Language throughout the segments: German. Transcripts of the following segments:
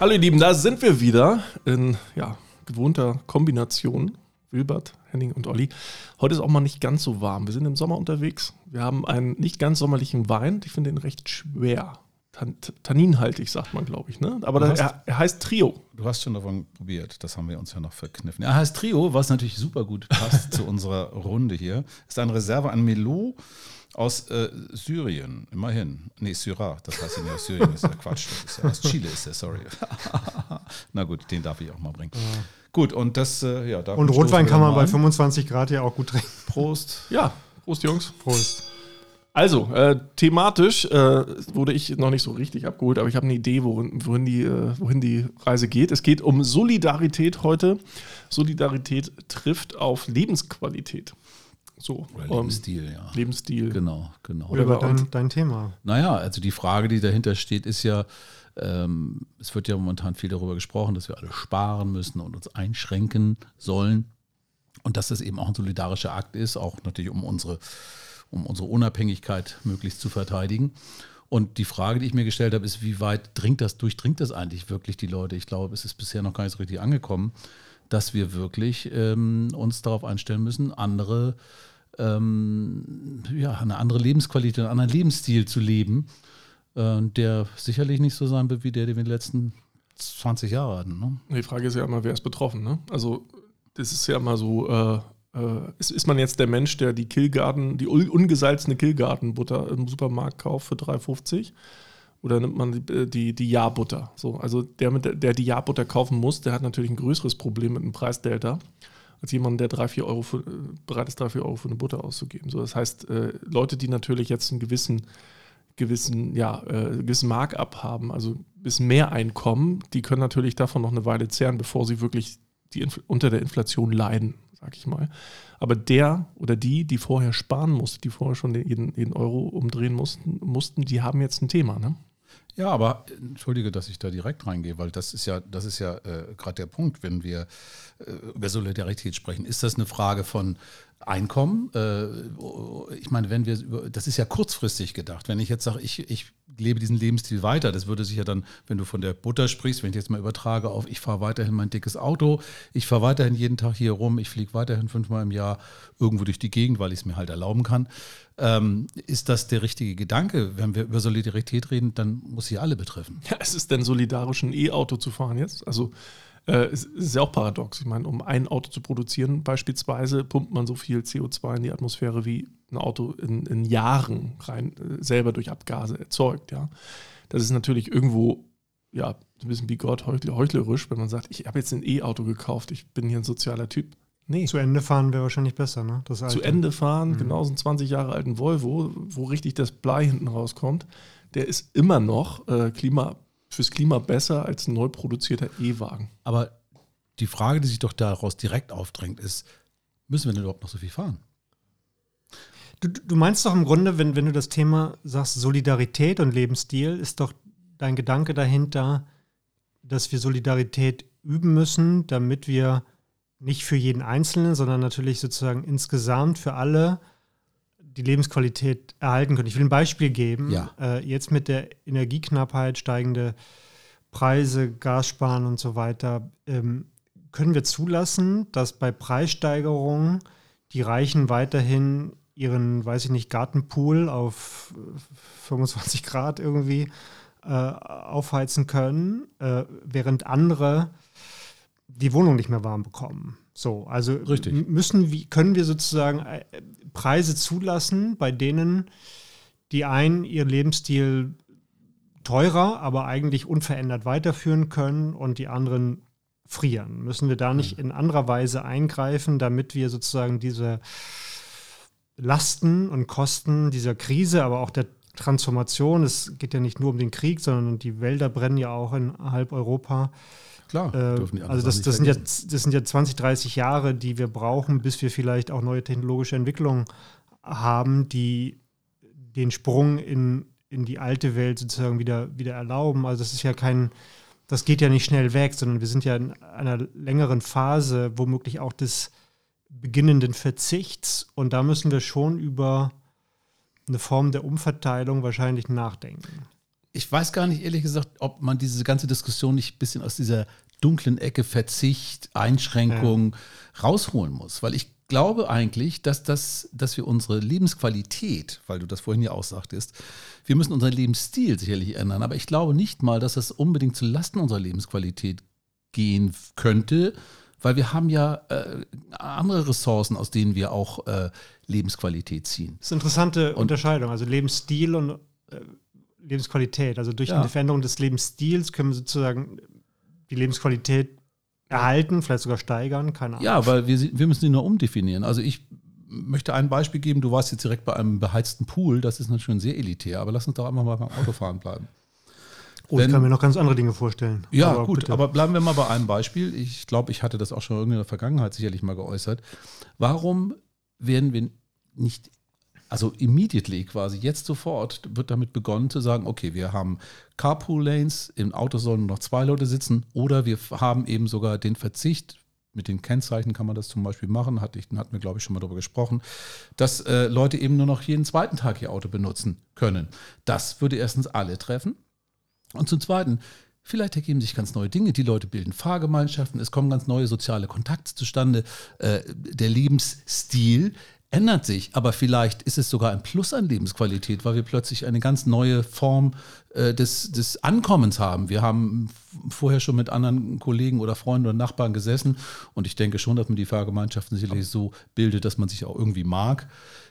Hallo ihr Lieben, da sind wir wieder in ja, gewohnter Kombination. Wilbert, Henning und Olli. Heute ist auch mal nicht ganz so warm. Wir sind im Sommer unterwegs. Wir haben einen nicht ganz sommerlichen Wein. Ich finde den recht schwer. Tan tanninhaltig, sagt man, glaube ich. Ne? Aber da, er, er, heißt Trio. Du hast schon davon probiert. Das haben wir uns ja noch verkniffen. Er heißt Trio, was natürlich super gut passt zu unserer Runde hier. Ist eine Reserve an Melot aus äh, Syrien, immerhin. Nee, Syrah, das heißt ja nicht aus Syrien, ist ja Quatsch. Das ist ja aus Chile ist der, sorry. Na gut, den darf ich auch mal bringen. Ja. Gut, und das, äh, ja, Und Rotwein kann man bei 25 Grad ja auch gut trinken. Prost. Ja, Prost, Jungs. Prost. Also, äh, thematisch äh, wurde ich noch nicht so richtig abgeholt, aber ich habe eine Idee, wohin, wohin, die, äh, wohin die Reise geht. Es geht um Solidarität heute. Solidarität trifft auf Lebensqualität. So, Oder Lebensstil, um, ja. Lebensstil. Genau, genau. Oder dein, dein Thema. Naja, also die Frage, die dahinter steht, ist ja, ähm, es wird ja momentan viel darüber gesprochen, dass wir alle sparen müssen und uns einschränken sollen. Und dass das eben auch ein solidarischer Akt ist, auch natürlich um unsere, um unsere Unabhängigkeit möglichst zu verteidigen. Und die Frage, die ich mir gestellt habe, ist, wie weit dringt das, durchdringt das eigentlich wirklich die Leute? Ich glaube, es ist bisher noch gar nicht so richtig angekommen, dass wir wirklich ähm, uns darauf einstellen müssen, andere ähm, ja, eine andere Lebensqualität, einen anderen Lebensstil zu leben, äh, der sicherlich nicht so sein wird wie der, den wir die letzten 20 Jahre hatten. Ne? Die Frage ist ja immer, wer ist betroffen? Ne? Also, das ist ja immer so. Äh, äh, ist, ist, man jetzt der Mensch, der die Killgarten, die ungesalzene Killgartenbutter im Supermarkt kauft für 3,50? Oder nimmt man die, die, die Jahrbutter? So, also der, der die Jahrbutter kaufen muss, der hat natürlich ein größeres Problem mit dem Preisdelta als jemand, der drei, vier Euro für, bereit ist, drei, vier Euro für eine Butter auszugeben. So, das heißt, äh, Leute, die natürlich jetzt einen gewissen, gewissen, ja, äh, gewissen Markup haben, also ein bisschen mehr Einkommen, die können natürlich davon noch eine Weile zehren, bevor sie wirklich die unter der Inflation leiden, sag ich mal. Aber der oder die, die vorher sparen mussten, die vorher schon jeden, jeden Euro umdrehen mussten, mussten, die haben jetzt ein Thema, ne? Ja, aber entschuldige, dass ich da direkt reingehe, weil das ist ja, das ist ja äh, gerade der Punkt, wenn wir äh, über Solidarität sprechen. Ist das eine Frage von Einkommen? Äh, ich meine, wenn wir über, das ist ja kurzfristig gedacht. Wenn ich jetzt sage, ich, ich lebe diesen Lebensstil weiter, das würde sich ja dann, wenn du von der Butter sprichst, wenn ich jetzt mal übertrage auf, ich fahre weiterhin mein dickes Auto, ich fahre weiterhin jeden Tag hier rum, ich fliege weiterhin fünfmal im Jahr irgendwo durch die Gegend, weil ich es mir halt erlauben kann. Ähm, ist das der richtige Gedanke? Wenn wir über Solidarität reden, dann muss sie alle betreffen. Ja, ist es denn solidarisch, ein E-Auto zu fahren jetzt? Also äh, es ist ja auch paradox. Ich meine, um ein Auto zu produzieren, beispielsweise, pumpt man so viel CO2 in die Atmosphäre, wie ein Auto in, in Jahren rein äh, selber durch Abgase erzeugt. Ja. Das ist natürlich irgendwo ja, ein bisschen wie Gott heuchlerisch, wenn man sagt, ich habe jetzt ein E-Auto gekauft, ich bin hier ein sozialer Typ. Nee. Zu Ende fahren wäre wahrscheinlich besser, ne? Zu Ende fahren, mhm. genau so einen 20 Jahre alten Volvo, wo richtig das Blei hinten rauskommt, der ist immer noch äh, Klima fürs Klima besser als ein neu produzierter E-Wagen. Aber die Frage, die sich doch daraus direkt aufdrängt, ist, müssen wir denn überhaupt noch so viel fahren? Du, du meinst doch im Grunde, wenn, wenn du das Thema sagst, Solidarität und Lebensstil, ist doch dein Gedanke dahinter, dass wir Solidarität üben müssen, damit wir nicht für jeden Einzelnen, sondern natürlich sozusagen insgesamt für alle die Lebensqualität erhalten können. Ich will ein Beispiel geben. Ja. Äh, jetzt mit der Energieknappheit, steigende Preise, Gassparen und so weiter, ähm, können wir zulassen, dass bei Preissteigerungen die Reichen weiterhin ihren, weiß ich nicht, Gartenpool auf 25 Grad irgendwie äh, aufheizen können, äh, während andere die Wohnung nicht mehr warm bekommen. So, also Richtig. müssen wie können wir sozusagen äh, Preise zulassen, bei denen die einen ihren Lebensstil teurer, aber eigentlich unverändert weiterführen können und die anderen frieren. Müssen wir da nicht in anderer Weise eingreifen, damit wir sozusagen diese Lasten und Kosten dieser Krise, aber auch der Transformation, es geht ja nicht nur um den Krieg, sondern die Wälder brennen ja auch in halb Europa, Klar, äh, dürfen die Also das, das sind, ja, das sind ja 20, 30 Jahre, die wir brauchen, bis wir vielleicht auch neue technologische Entwicklungen haben, die den Sprung in, in die alte Welt sozusagen wieder, wieder erlauben. Also das ist ja kein, das geht ja nicht schnell weg, sondern wir sind ja in einer längeren Phase, womöglich auch des beginnenden Verzichts. Und da müssen wir schon über eine Form der Umverteilung wahrscheinlich nachdenken ich weiß gar nicht, ehrlich gesagt, ob man diese ganze Diskussion nicht ein bisschen aus dieser dunklen Ecke Verzicht, Einschränkung ja. rausholen muss. Weil ich glaube eigentlich, dass, das, dass wir unsere Lebensqualität, weil du das vorhin ja auch sagtest, wir müssen unseren Lebensstil sicherlich ändern. Aber ich glaube nicht mal, dass das unbedingt zu Lasten unserer Lebensqualität gehen könnte, weil wir haben ja äh, andere Ressourcen, aus denen wir auch äh, Lebensqualität ziehen. Das ist eine interessante und, Unterscheidung, also Lebensstil und äh, Lebensqualität. Also durch ja. eine Veränderung des Lebensstils können wir sozusagen die Lebensqualität erhalten, vielleicht sogar steigern, keine Ahnung. Ja, weil wir, wir müssen sie nur umdefinieren. Also ich möchte ein Beispiel geben, du warst jetzt direkt bei einem beheizten Pool, das ist natürlich sehr elitär, aber lass uns doch einmal mal beim Autofahren bleiben. Oh, Wenn, ich kann mir noch ganz andere Dinge vorstellen. Ja, aber gut, bitte. aber bleiben wir mal bei einem Beispiel. Ich glaube, ich hatte das auch schon in der Vergangenheit sicherlich mal geäußert. Warum werden wir nicht also immediately quasi, jetzt sofort wird damit begonnen zu sagen, okay, wir haben Carpool Lanes, im Auto sollen noch zwei Leute sitzen oder wir haben eben sogar den Verzicht, mit den Kennzeichen kann man das zum Beispiel machen, hatte ich, hatten wir glaube ich schon mal darüber gesprochen, dass äh, Leute eben nur noch jeden zweiten Tag ihr Auto benutzen können. Das würde erstens alle treffen und zum Zweiten, Vielleicht ergeben sich ganz neue Dinge. Die Leute bilden Fahrgemeinschaften, es kommen ganz neue soziale Kontakte zustande. Äh, der Lebensstil ändert sich, aber vielleicht ist es sogar ein Plus an Lebensqualität, weil wir plötzlich eine ganz neue Form äh, des, des Ankommens haben. Wir haben vorher schon mit anderen Kollegen oder Freunden oder Nachbarn gesessen und ich denke schon, dass man die Fahrgemeinschaften sicherlich so bildet, dass man sich auch irgendwie mag.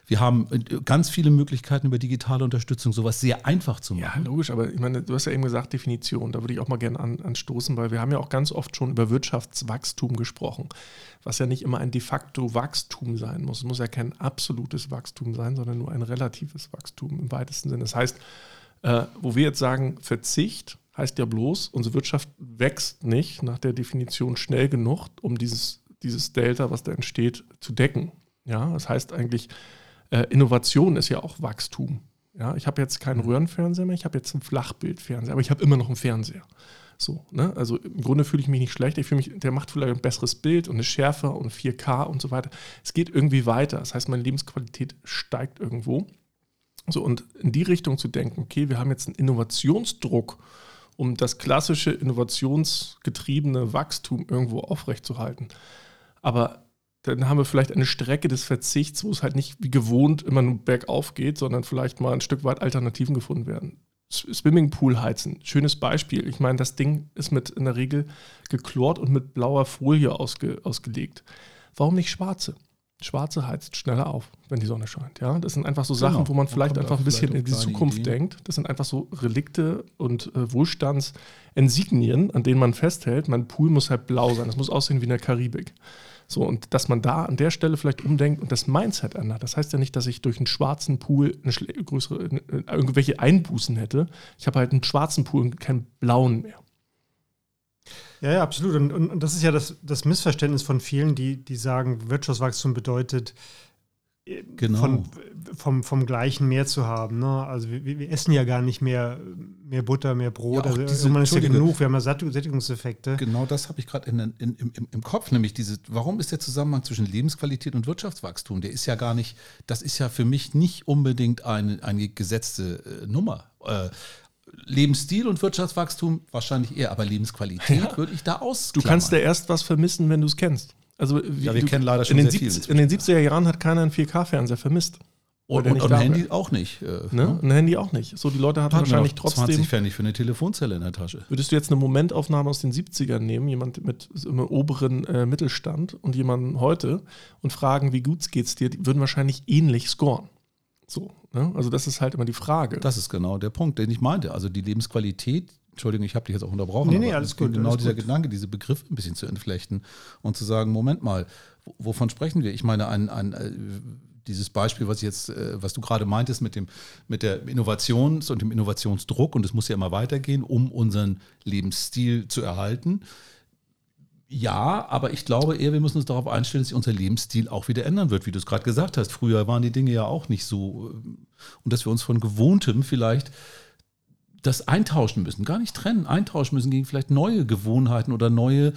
Wir haben äh, ganz viele Möglichkeiten über digitale Unterstützung, sowas sehr einfach zu machen. Ja, logisch, aber ich meine, du hast ja eben gesagt, Definition, da würde ich auch mal gerne an, anstoßen, weil wir haben ja auch ganz oft schon über Wirtschaftswachstum gesprochen, was ja nicht immer ein de facto Wachstum sein muss. Es muss ja kein absolutes Wachstum sein, sondern nur ein relatives Wachstum im weitesten Sinne. Das heißt, äh, wo wir jetzt sagen, Verzicht heißt ja bloß, unsere Wirtschaft wächst nicht nach der Definition schnell genug, um dieses, dieses Delta, was da entsteht, zu decken. Ja, das heißt eigentlich, äh, Innovation ist ja auch Wachstum. Ja, ich habe jetzt keinen mhm. Röhrenfernseher mehr, ich habe jetzt einen Flachbildfernseher, aber ich habe immer noch einen Fernseher. So, ne? Also im Grunde fühle ich mich nicht schlecht. Ich fühle mich, der macht vielleicht ein besseres Bild und eine Schärfe und 4K und so weiter. Es geht irgendwie weiter. Das heißt, meine Lebensqualität steigt irgendwo. So, und in die Richtung zu denken, okay, wir haben jetzt einen Innovationsdruck, um das klassische innovationsgetriebene Wachstum irgendwo aufrechtzuerhalten. Aber dann haben wir vielleicht eine Strecke des Verzichts, wo es halt nicht wie gewohnt immer nur bergauf geht, sondern vielleicht mal ein Stück weit Alternativen gefunden werden. Swimmingpool heizen, schönes Beispiel. Ich meine, das Ding ist mit in der Regel geklort und mit blauer Folie ausge, ausgelegt. Warum nicht schwarze? Schwarze heizt schneller auf, wenn die Sonne scheint. Ja, das sind einfach so genau. Sachen, wo man vielleicht einfach ein bisschen in die Zukunft Ideen. denkt. Das sind einfach so Relikte und äh, Wohlstandsinsignien, an denen man festhält. Mein Pool muss halt blau sein. Das muss aussehen wie in der Karibik. So, und dass man da an der Stelle vielleicht umdenkt und das Mindset ändert. Das heißt ja nicht, dass ich durch einen schwarzen Pool eine größere, irgendwelche Einbußen hätte. Ich habe halt einen schwarzen Pool und keinen blauen mehr. Ja, ja, absolut. Und, und, und das ist ja das, das Missverständnis von vielen, die, die sagen, Wirtschaftswachstum bedeutet, genau. von, vom, vom gleichen mehr zu haben. Ne? Also wir, wir, essen ja gar nicht mehr, mehr Butter, mehr Brot. Ja, also diese, man ist ja genug, wir haben ja Sättigungseffekte. Genau das habe ich gerade in, in, im, im Kopf, nämlich diese, warum ist der Zusammenhang zwischen Lebensqualität und Wirtschaftswachstum? Der ist ja gar nicht, das ist ja für mich nicht unbedingt eine, eine gesetzte äh, Nummer. Äh, Lebensstil und Wirtschaftswachstum wahrscheinlich eher, aber Lebensqualität ja. würde ich da aus. Du kannst ja erst was vermissen, wenn du es kennst. Also, ja, wir du, kennen leider schon in den, 70, in den 70er Jahren hat keiner einen 4K-Fernseher vermisst. Und, und, und ein Handy auch nicht. Äh, ne? ne? Ein Handy auch nicht. So, die Leute hatten wahrscheinlich trotzdem. 20 Pfennig für eine Telefonzelle in der Tasche. Würdest du jetzt eine Momentaufnahme aus den 70ern nehmen, jemand mit im oberen äh, Mittelstand und jemanden heute und fragen, wie gut geht's dir, die würden wahrscheinlich ähnlich scoren. So, ne? Also, das ist halt immer die Frage. Das ist genau der Punkt, den ich meinte. Also, die Lebensqualität Entschuldigung, ich habe dich jetzt auch unterbrochen. Nee, nee, alles gut. Genau alles dieser gut. Gedanke, diese Begriffe ein bisschen zu entflechten und zu sagen, Moment mal, wovon sprechen wir? Ich meine, ein, ein, äh, dieses Beispiel, was jetzt, äh, was du gerade meintest mit dem, mit der Innovations- und dem Innovationsdruck, und es muss ja immer weitergehen, um unseren Lebensstil zu erhalten. Ja, aber ich glaube eher, wir müssen uns darauf einstellen, dass sich unser Lebensstil auch wieder ändern wird, wie du es gerade gesagt hast. Früher waren die Dinge ja auch nicht so. Äh, und dass wir uns von Gewohntem vielleicht das eintauschen müssen, gar nicht trennen, eintauschen müssen gegen vielleicht neue Gewohnheiten oder neue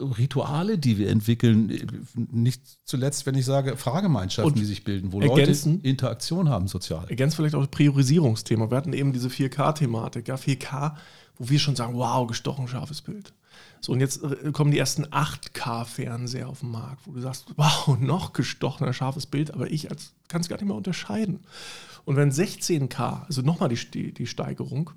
Rituale, die wir entwickeln. Nicht zuletzt, wenn ich sage, Fahrgemeinschaften, die sich bilden, wo ergänzen- Leute Interaktion haben sozial. Ergänzt vielleicht auch das Priorisierungsthema. Wir hatten eben diese 4K-Thematik. Ja, 4K, wo wir schon sagen, wow, gestochen scharfes Bild. So, und jetzt äh, kommen die ersten 8K-Fernseher auf den Markt, wo du sagst, wow, noch gestochener scharfes Bild, aber ich als kann es gar nicht mehr unterscheiden. Und wenn 16K, also nochmal die, die, die Steigerung,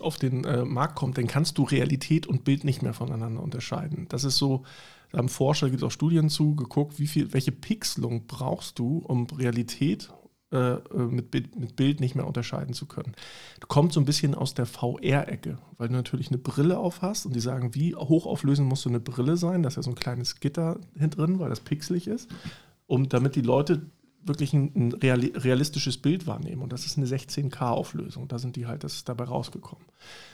auf den äh, Markt kommt, dann kannst du Realität und Bild nicht mehr voneinander unterscheiden. Das ist so, da haben Forscher, gibt es auch Studien zu, geguckt, wie viel, welche Pixelung brauchst du, um Realität äh, äh, mit, Bild, mit Bild nicht mehr unterscheiden zu können. Du kommst so ein bisschen aus der VR-Ecke, weil du natürlich eine Brille auf hast und die sagen, wie hochauflösend muss so eine Brille sein? Da ist ja so ein kleines Gitter hinten drin, weil das pixelig ist, um damit die Leute wirklich ein, ein reali realistisches Bild wahrnehmen. Und das ist eine 16K-Auflösung. Da sind die halt, das ist dabei rausgekommen.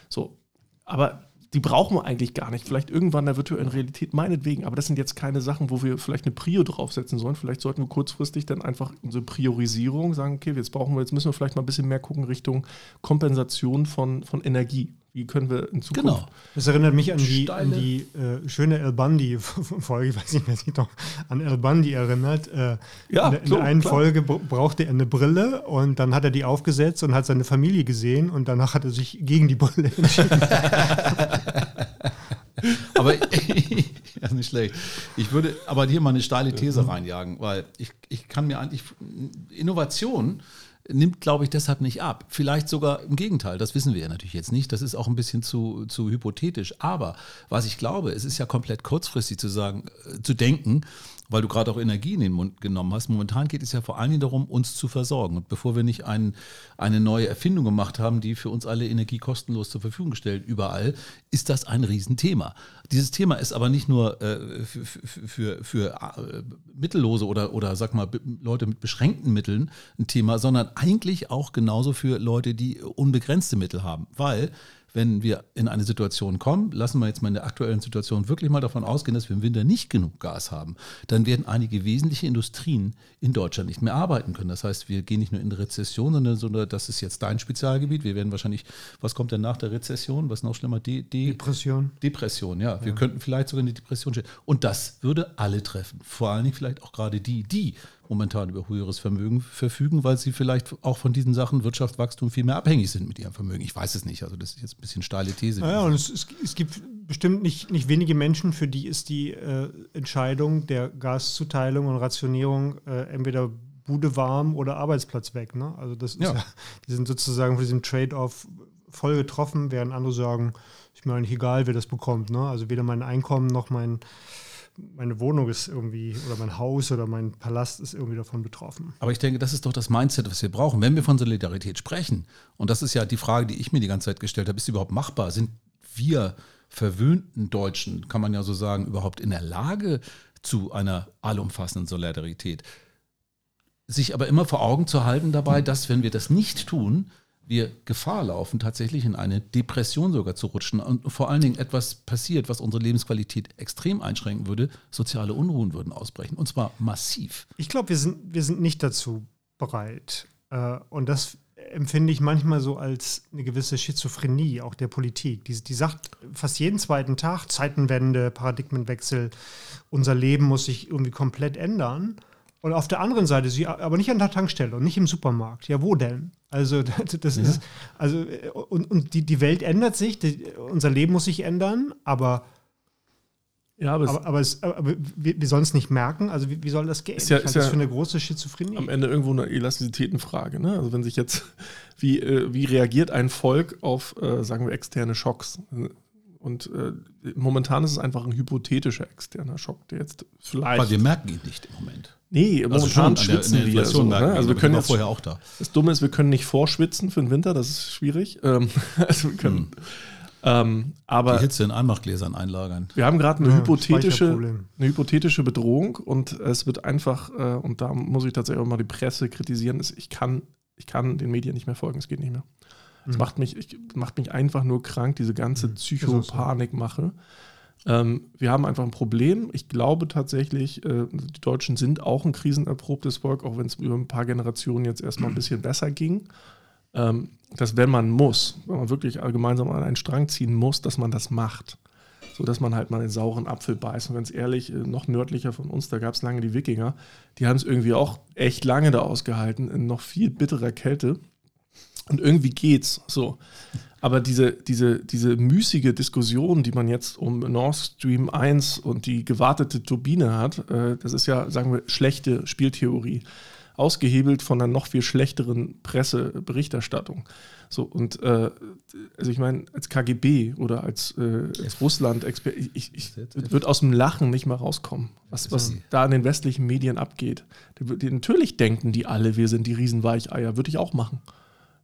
So, aber die brauchen wir eigentlich gar nicht. Vielleicht irgendwann in der virtuellen Realität, meinetwegen. Aber das sind jetzt keine Sachen, wo wir vielleicht eine Prio draufsetzen sollen. Vielleicht sollten wir kurzfristig dann einfach unsere Priorisierung sagen, okay, jetzt brauchen wir, jetzt müssen wir vielleicht mal ein bisschen mehr gucken Richtung Kompensation von, von Energie. Wie können wir in Zukunft. Genau. Das erinnert mich an die, an die äh, schöne El Bundy-Folge. Ich weiß nicht, wer sich noch an El Bundy erinnert. Äh, Ja, in, der- in einen klar. Folge br- brauchte er eine Brille und dann hat er die aufgesetzt und hat seine Familie gesehen und danach hat er sich gegen die Brille entschieden. Aber ja, nicht schlecht. Ich würde aber hier mal eine steile These reinjagen, weil ich, ich kann mir eigentlich Innovation nimmt, glaube ich, deshalb nicht ab. Vielleicht sogar im Gegenteil, das wissen wir ja natürlich jetzt nicht. Das ist auch ein bisschen zu, zu hypothetisch. Aber was ich glaube, es ist ja komplett kurzfristig zu sagen, äh, zu denken, weil du gerade auch Energie in den Mund genommen hast. Momentan geht es ja vor allen Dingen darum, uns zu versorgen. Und bevor wir nicht ein, eine neue Erfindung gemacht haben, die für uns alle Energie kostenlos zur Verfügung stellt, überall, ist das ein Riesenthema. Dieses Thema ist aber nicht nur äh, für, für, für, äh, Mittellose oder, oder sag mal, Leute mit beschränkten Mitteln ein Thema, sondern eigentlich auch genauso für Leute, die unbegrenzte Mittel haben. Weil wenn wir in eine Situation kommen, lassen wir jetzt mal in der aktuellen Situation wirklich mal davon ausgehen, dass wir im Winter nicht genug Gas haben, dann werden einige wesentliche Industrien in Deutschland nicht mehr arbeiten können. Das heißt, wir gehen nicht nur in die Rezession, sondern, sondern das ist jetzt dein Spezialgebiet. Wir werden wahrscheinlich, was kommt denn nach der Rezession? Was noch schlimmer? De, de, Depression. Depression, ja. Wir könnten vielleicht sogar in die Depression stehen. Und das würde alle treffen. Vor allen Dingen vielleicht auch gerade die, die momentan über höheres Vermögen verfügen, weil sie vielleicht auch von diesen Sachen Wirtschaftswachstum viel mehr abhängig sind mit ihrem Vermögen. Ich weiß es nicht. Also das ist jetzt ein bisschen steile These. Naja, und es, es, es gibt bestimmt nicht, nicht wenige Menschen, für die ist die äh, Entscheidung der Gaszuteilung und Rationierung äh, entweder Bude warm oder Arbeitsplatz weg. Ne? Also das ist Ja. ja. die sind sozusagen von diesem Trade-off voll getroffen, während andere sagen, ist mir eigentlich egal, wer das bekommt. Ne? Also weder mein Einkommen noch mein, meine Wohnung ist irgendwie oder mein Haus oder mein Palast ist irgendwie davon betroffen. Aber ich denke, das ist doch das Mindset, was wir brauchen. Wenn wir von Solidarität sprechen, und das ist ja die Frage, die ich mir die ganze Zeit gestellt habe, ist überhaupt machbar? Sind wir verwöhnten Deutschen, kann man ja so sagen, überhaupt in der Lage zu einer allumfassenden Solidarität? Sich aber immer vor Augen zu halten dabei, dass wenn wir das nicht tun, wir Gefahr laufen, tatsächlich in eine Depression sogar zu rutschen und vor allen Dingen etwas passiert, was unsere Lebensqualität extrem einschränken würde. Soziale Unruhen würden ausbrechen und zwar massiv. Ich glaube, wir sind, wir sind nicht dazu bereit. Äh, und das empfinde ich manchmal so als eine gewisse Schizophrenie auch der Politik. Die, die sagt fast jeden zweiten Tag Zeitenwende, Paradigmenwechsel, unser Leben muss sich irgendwie komplett ändern. Und auf der anderen Seite, sie aber nicht an der Tankstelle und nicht im Supermarkt. Ja, wo denn? Also, das, das ist, also, äh, und, und die, die Welt ändert sich, die, unser Leben muss sich ändern, aber Ja, aber, es- aber, aber, es, aber wir, wir sollen es nicht merken. Also wie, wie soll das gehen? Ist ja- ich halte ist das ja für eine große Schizophrenie. am Ende irgendwo eine Elastizitätenfrage. Ne? Also wenn sich jetzt, wie, äh, wie reagiert ein Volk auf, äh, sagen wir, externe Schocks? Und äh, momentan ist es einfach ein hypothetischer externer Schock, der jetzt vielleicht. Aber wir merken ihn nicht im Moment. Nee, Also momentan an der- schwitzen der wir. So, ne? Also wir können jetzt, vorher auch da. das Dumme ist, wir können nicht vorschwitzen für den Winter, das ist schwierig. Ähm, also wir können. Hm. Ähm, aber Die Hitze in Einmachgläsern einlagern. wir haben gerade eine, Ja, hypothetische, eine hypothetische Bedrohung und es wird einfach, äh, und da muss ich tatsächlich auch mal die Presse kritisieren, ist, ich kann, ich kann den Medien nicht mehr folgen, es geht nicht mehr. Es Mhm. macht, mich, ich, macht mich einfach nur krank, diese ganze Mhm. Psychopanikmache. Ähm, wir haben einfach ein Problem. Ich glaube tatsächlich, äh, die Deutschen sind auch ein krisenerprobtes Volk, auch wenn es über ein paar Generationen jetzt erstmal ein bisschen besser ging. Ähm, dass wenn man muss, wenn man wirklich gemeinsam an einen Strang ziehen muss, dass man das macht. So dass man halt mal den sauren Apfel beißt. Und ganz ehrlich, äh, noch nördlicher von uns, da gab es lange die Wikinger, die haben es irgendwie auch echt lange da ausgehalten, in noch viel bitterer Kälte. Und irgendwie geht's so. Aber diese, diese, diese müßige Diskussion, die man jetzt um Nord Stream 1 und die gewartete Turbine hat, äh, das ist ja, sagen wir, schlechte Spieltheorie. Ausgehebelt von einer noch viel schlechteren Presseberichterstattung. So, und äh, also ich meine, als KGB oder als, äh, als Russland, ich, ich, wird aus dem Lachen nicht mehr rauskommen, was, was da in den westlichen Medien abgeht. Die, die, natürlich denken die alle, wir sind die Riesenweicheier, würde ich auch machen.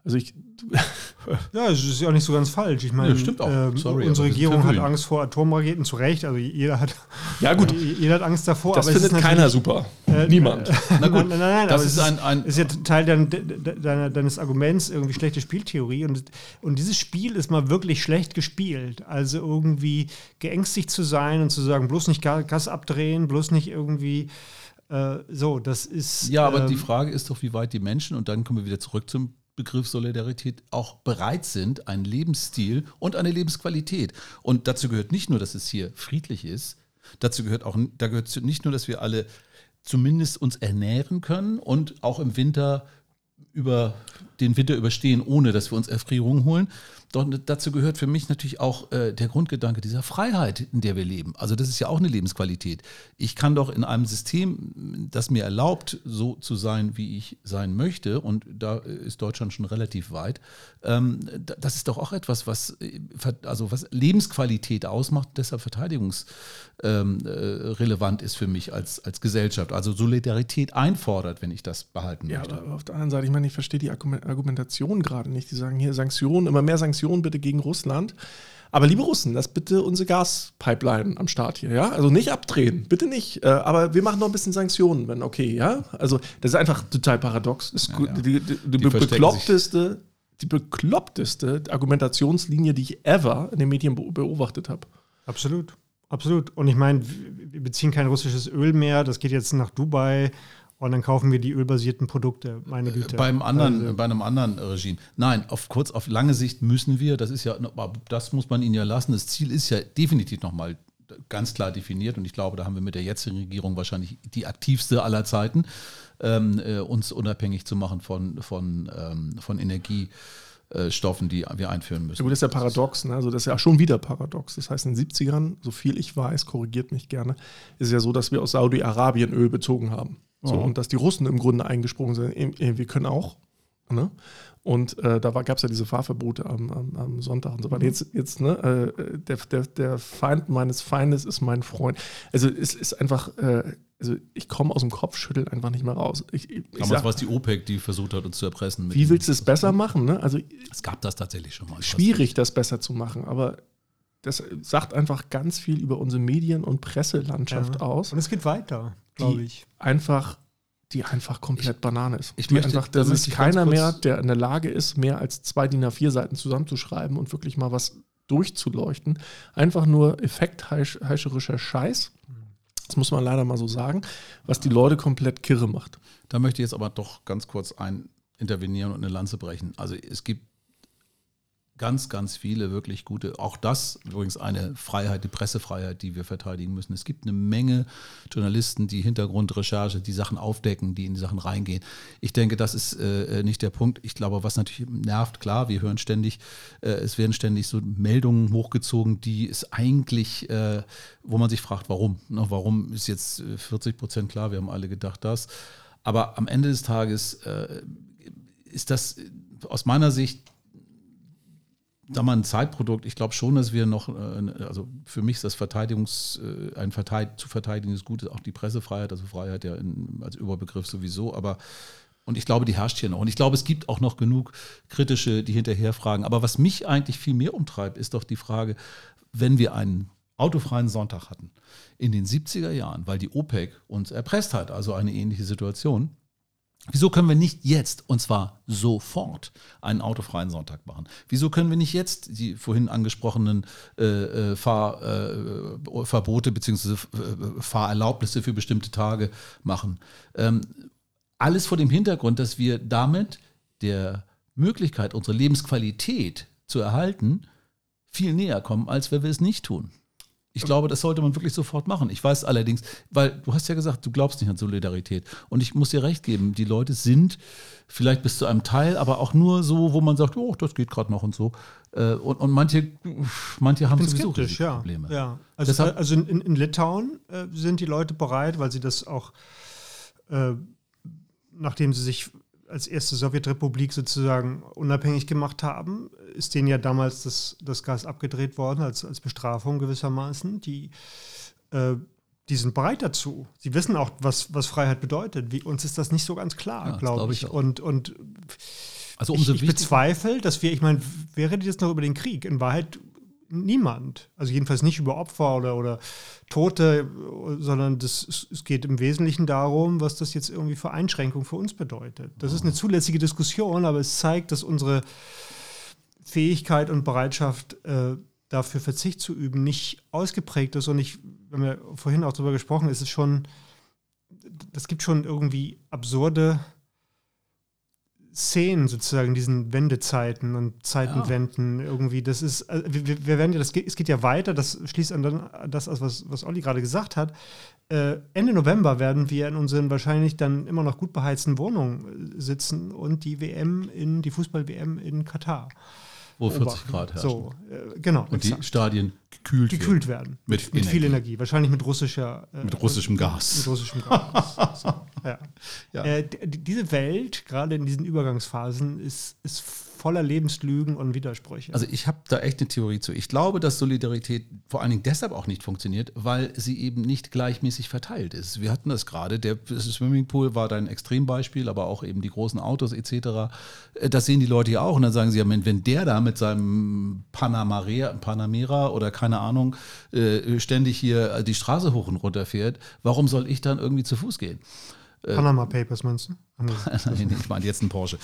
Also ich. ja, es ist ja auch nicht so ganz falsch. Ich meine, ja, stimmt auch. Ähm, Sorry, unsere Regierung hat Angst vor Atomraketen, zu Recht. Also jeder hat, ja, gut. jeder hat Angst davor. Das findet keiner super. Äh, Niemand. Na gut. Nein, nein, nein. Das ist, ein, ein ist ja Teil dein, dein, deines Arguments, irgendwie schlechte Spieltheorie. Und, und dieses Spiel ist mal wirklich schlecht gespielt. Also irgendwie geängstigt zu sein und zu sagen, bloß nicht Gas abdrehen, bloß nicht irgendwie äh, so, das ist. Ja, aber ähm, die Frage ist doch, wie weit die Menschen, und dann kommen wir wieder zurück zum Begriff Solidarität auch bereit sind, einen Lebensstil und eine Lebensqualität. Und dazu gehört nicht nur, dass es hier friedlich ist, dazu gehört auch, da gehört nicht nur, dass wir alle zumindest uns ernähren können und auch im Winter über den Winter überstehen, ohne dass wir uns Erfrierungen holen, doch dazu gehört für mich natürlich auch äh, der Grundgedanke dieser Freiheit, in der wir leben. Also das ist ja auch eine Lebensqualität. Ich kann doch in einem System, das mir erlaubt, so zu sein, wie ich sein möchte, und da ist Deutschland schon relativ weit, ähm, das ist doch auch etwas, was, äh, also was Lebensqualität ausmacht, deshalb verteidigungsrelevant ähm, äh, ist für mich als, als Gesellschaft. Also Solidarität einfordert, wenn ich das behalten ja, möchte. Aber auf der anderen Seite, ich meine, ich verstehe die Argumentation gerade nicht. Die sagen hier Sanktionen, immer mehr Sanktionen Sanktionen bitte gegen Russland. Aber liebe Russen, lasst bitte unsere Gaspipeline am Start hier, ja? Also nicht abdrehen, bitte nicht. Äh, aber wir machen noch ein bisschen Sanktionen, wenn okay, ja? Also das ist einfach total paradox. Ist ja, ja. Die, die, die, die bekloppteste, die bekloppteste Argumentationslinie, die ich ever in den Medien beobachtet habe. Absolut, absolut. Und ich meine, wir beziehen kein russisches Öl mehr. Das geht jetzt nach Dubai und dann kaufen wir die ölbasierten Produkte, meine Güte. Beim anderen, also. Bei einem anderen Regime. Nein, auf kurz, auf lange Sicht müssen wir, das ist ja, das muss man ihnen ja lassen. Das Ziel ist ja definitiv nochmal ganz klar definiert und ich glaube, da haben wir mit der jetzigen Regierung wahrscheinlich die aktivste aller Zeiten, ähm, äh, uns unabhängig zu machen von, von, ähm, von Energie. Stoffen, die wir einführen müssen. Ja, gut, das ist ja paradox. Ne? Also das ist ja schon wieder paradox. Das heißt, in den 70ern, so viel ich weiß, korrigiert mich gerne, ist es ja so, dass wir aus Saudi-Arabien Öl bezogen haben. So, oh. Und dass die Russen im Grunde eingesprungen sind, wir können auch. Ne? Und äh, da gab es ja diese Fahrverbote am, am, am, Sonntag und so weiter. Mhm. Jetzt, jetzt ne, äh, der, der, der Feind meines Feindes ist mein Freund. Also es ist einfach, äh, also ich komme aus dem Kopfschütteln einfach nicht mehr raus. Ich, ich Damals war es die OPEC, die versucht hat, uns zu erpressen. Wie willst du es besser machen? Ne? Also, es gab das tatsächlich schon mal. Schwierig, das besser zu machen, aber das sagt einfach ganz viel über unsere Medien- und Presselandschaft ja. aus. Und es geht weiter glaube ich. Einfach, die einfach komplett ich, Banane ist. Ich die möchte, einfach, das ist keiner mehr, der in der Lage ist, mehr als zwei DIN A4-Seiten zusammenzuschreiben und wirklich mal was durchzuleuchten. Einfach nur effektheischerischer Scheiß. Das muss man leider mal so sagen, was die Leute komplett kirre macht. Da möchte ich jetzt aber doch ganz kurz ein intervenieren und eine Lanze brechen. Also es gibt ganz, ganz viele wirklich gute, auch das übrigens eine Freiheit, die Pressefreiheit, die wir verteidigen müssen. Es gibt eine Menge Journalisten, die Hintergrundrecherche, die Sachen aufdecken, die in die Sachen reingehen. Ich denke, das ist äh, nicht der Punkt. Ich glaube, was natürlich nervt, klar, wir hören ständig, äh, es werden ständig so Meldungen hochgezogen, die es eigentlich, äh, wo man sich fragt, warum? Ne, warum ist jetzt 40 äh, Prozent klar? Wir haben alle gedacht, das. Aber am Ende des Tages äh, ist das aus meiner Sicht sag mal, ein Zeitprodukt. Ich glaube schon, dass wir noch, äh, also für mich ist das Verteidigungs, äh, ein Verteidig zu verteidigendes Gut, auch die Pressefreiheit, also Freiheit ja in, als Überbegriff sowieso, aber und ich glaube, die herrscht hier noch. Und ich glaube, es gibt auch noch genug kritische, die hinterher fragen. Aber was mich eigentlich viel mehr umtreibt, ist doch die Frage, wenn wir einen autofreien Sonntag hatten in den 70er Jahren, weil die OPEC uns erpresst hat, also eine ähnliche Situation, Wieso können wir nicht jetzt, und zwar sofort, einen autofreien Sonntag machen? Wieso können wir nicht jetzt die vorhin angesprochenen äh, äh Fahr, äh, Verbote bzw. Äh, Fahrerlaubnisse für bestimmte Tage machen? Ähm, alles vor dem Hintergrund, dass wir damit der Möglichkeit, unsere Lebensqualität zu erhalten, viel näher kommen, als wenn wir es nicht tun. Ich glaube, das sollte man wirklich sofort machen. Ich weiß allerdings, weil du hast ja gesagt, du glaubst nicht an Solidarität. Und ich muss dir recht geben, die Leute sind vielleicht bis zu einem Teil, aber auch nur so, wo man sagt, oh, das geht gerade noch und so. Äh, und, und manche, manche haben sowieso ja. Probleme. Ja. Also, Deshalb, also in, in Litauen äh, sind die Leute bereit, weil sie das auch, äh, nachdem sie sich als erste Sowjetrepublik sozusagen unabhängig gemacht haben, ist denen ja damals das, das Gas abgedreht worden als, als Bestrafung gewissermaßen. Die, äh, die sind bereit dazu. Sie wissen auch, was, was Freiheit bedeutet. Wie, uns ist das nicht so ganz klar, ja, glaube glaub ich. ich und, und also umso ich, ich bezweifle, dass wir, ich meine, wer redet jetzt noch über den Krieg? In Wahrheit niemand. Also jedenfalls nicht über Opfer oder, oder Tote, sondern das, es geht im Wesentlichen darum, was das jetzt irgendwie für Einschränkungen für uns bedeutet. Das ist eine zulässige Diskussion, aber es zeigt, dass unsere Fähigkeit und Bereitschaft, äh, dafür Verzicht zu üben, nicht ausgeprägt ist. Und ich, wenn wir vorhin auch darüber gesprochen, ist es schon, das gibt schon irgendwie absurde Szenen sozusagen, diesen Wendezeiten und Zeitenwenden ja. irgendwie. Das ist, äh, wir, wir, werden ja, das geht, es geht ja weiter, das schließt an dann das, was, was Olli gerade gesagt hat. Äh, Ende November werden wir in unseren wahrscheinlich dann immer noch gut beheizten Wohnungen äh, sitzen und die WM in, die Fußball-WM in Katar. Wo 40 Grad herrschen. So, äh, genau. Und exakt. die Stadien gekühlt, gekühlt werden. Mit, mit viel Energie. Wahrscheinlich mit russischer. Äh, mit russischem Gas. Mit russischem Gas. so, ja. Ja. Äh, diese Welt, gerade in diesen Übergangsphasen, ist, ist voller Lebenslügen und Widersprüche. Also ich habe da echt eine Theorie zu. Ich glaube, dass Solidarität vor allen Dingen deshalb auch nicht funktioniert, weil sie eben nicht gleichmäßig verteilt ist. Wir hatten das gerade, der Swimmingpool war dein Extrembeispiel, aber auch eben die großen Autos etc. Äh, das sehen die Leute ja auch und dann sagen sie ja, wenn der da mit seinem Panamera, Panamera oder keine Ahnung äh, ständig hier die Straße hoch und runter fährt, warum soll ich dann irgendwie zu Fuß gehen? Äh, Panama Papers meinst du? Nein, ich meine jetzt einen Porsche.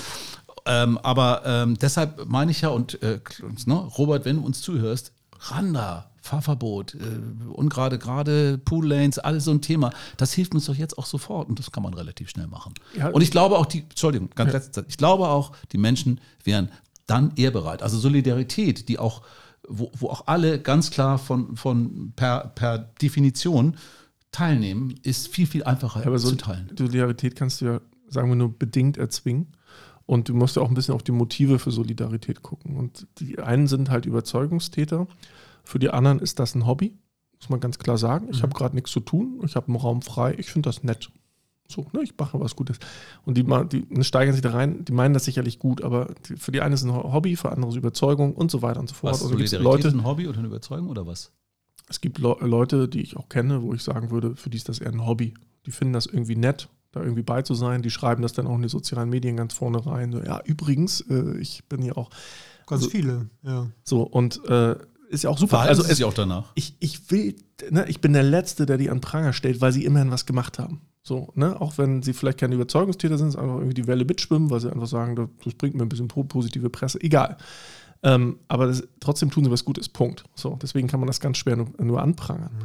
Ähm, aber ähm, deshalb meine ich ja, und äh, ne, Robert, wenn du uns zuhörst, Randa, Fahrverbot, äh, ungerade gerade Pool Lanes, alles so ein Thema. Das hilft uns doch jetzt auch sofort und das kann man relativ schnell machen. Ja, und ich glaube auch die, Entschuldigung, ganz ja. letzte Zeit, ich glaube auch, die Menschen wären dann eher bereit. Also Solidarität, die auch, wo, wo auch alle ganz klar von, von per, per Definition teilnehmen, ist viel, viel einfacher ja, aber zu teilen. Solidarität kannst du ja, sagen wir nur, bedingt erzwingen. Und du musst ja auch ein bisschen auf die Motive für Solidarität gucken. Und die einen sind halt Überzeugungstäter, für die anderen ist das ein Hobby, muss man ganz klar sagen. Ich mhm. habe gerade nichts zu tun, ich habe einen Raum frei, ich finde das nett. So, ne, ich mache was Gutes. Und die, die, die, steigern sich da rein, die meinen das sicherlich gut, aber die, für die einen ist es ein Hobby, für andere ist es Überzeugung und so weiter und so fort. Was, also Solidarität Leute, ist ein Hobby oder eine Überzeugung oder was? Es gibt Le Leute, die ich auch kenne, wo ich sagen würde, für die ist das eher ein Hobby. Die finden das irgendwie nett, da irgendwie bei zu sein. Die schreiben das dann auch in die sozialen Medien ganz vorne rein. So, ja, übrigens, äh, ich bin hier auch. Ganz also, viele, ja. So, und äh, ist ja auch super. Verhalten also es, auch danach. Ich, ich will, ne, ich bin der Letzte, der die an Pranger stellt, weil sie immerhin was gemacht haben. So, ne, auch wenn sie vielleicht keine Überzeugungstäter sind, einfach irgendwie die Welle mitschwimmen, weil sie einfach sagen, das bringt mir ein bisschen positive Presse. Egal. Ähm, aber das, trotzdem tun sie was Gutes. Punkt. So, deswegen kann man das ganz schwer nur, nur anprangern. Mhm.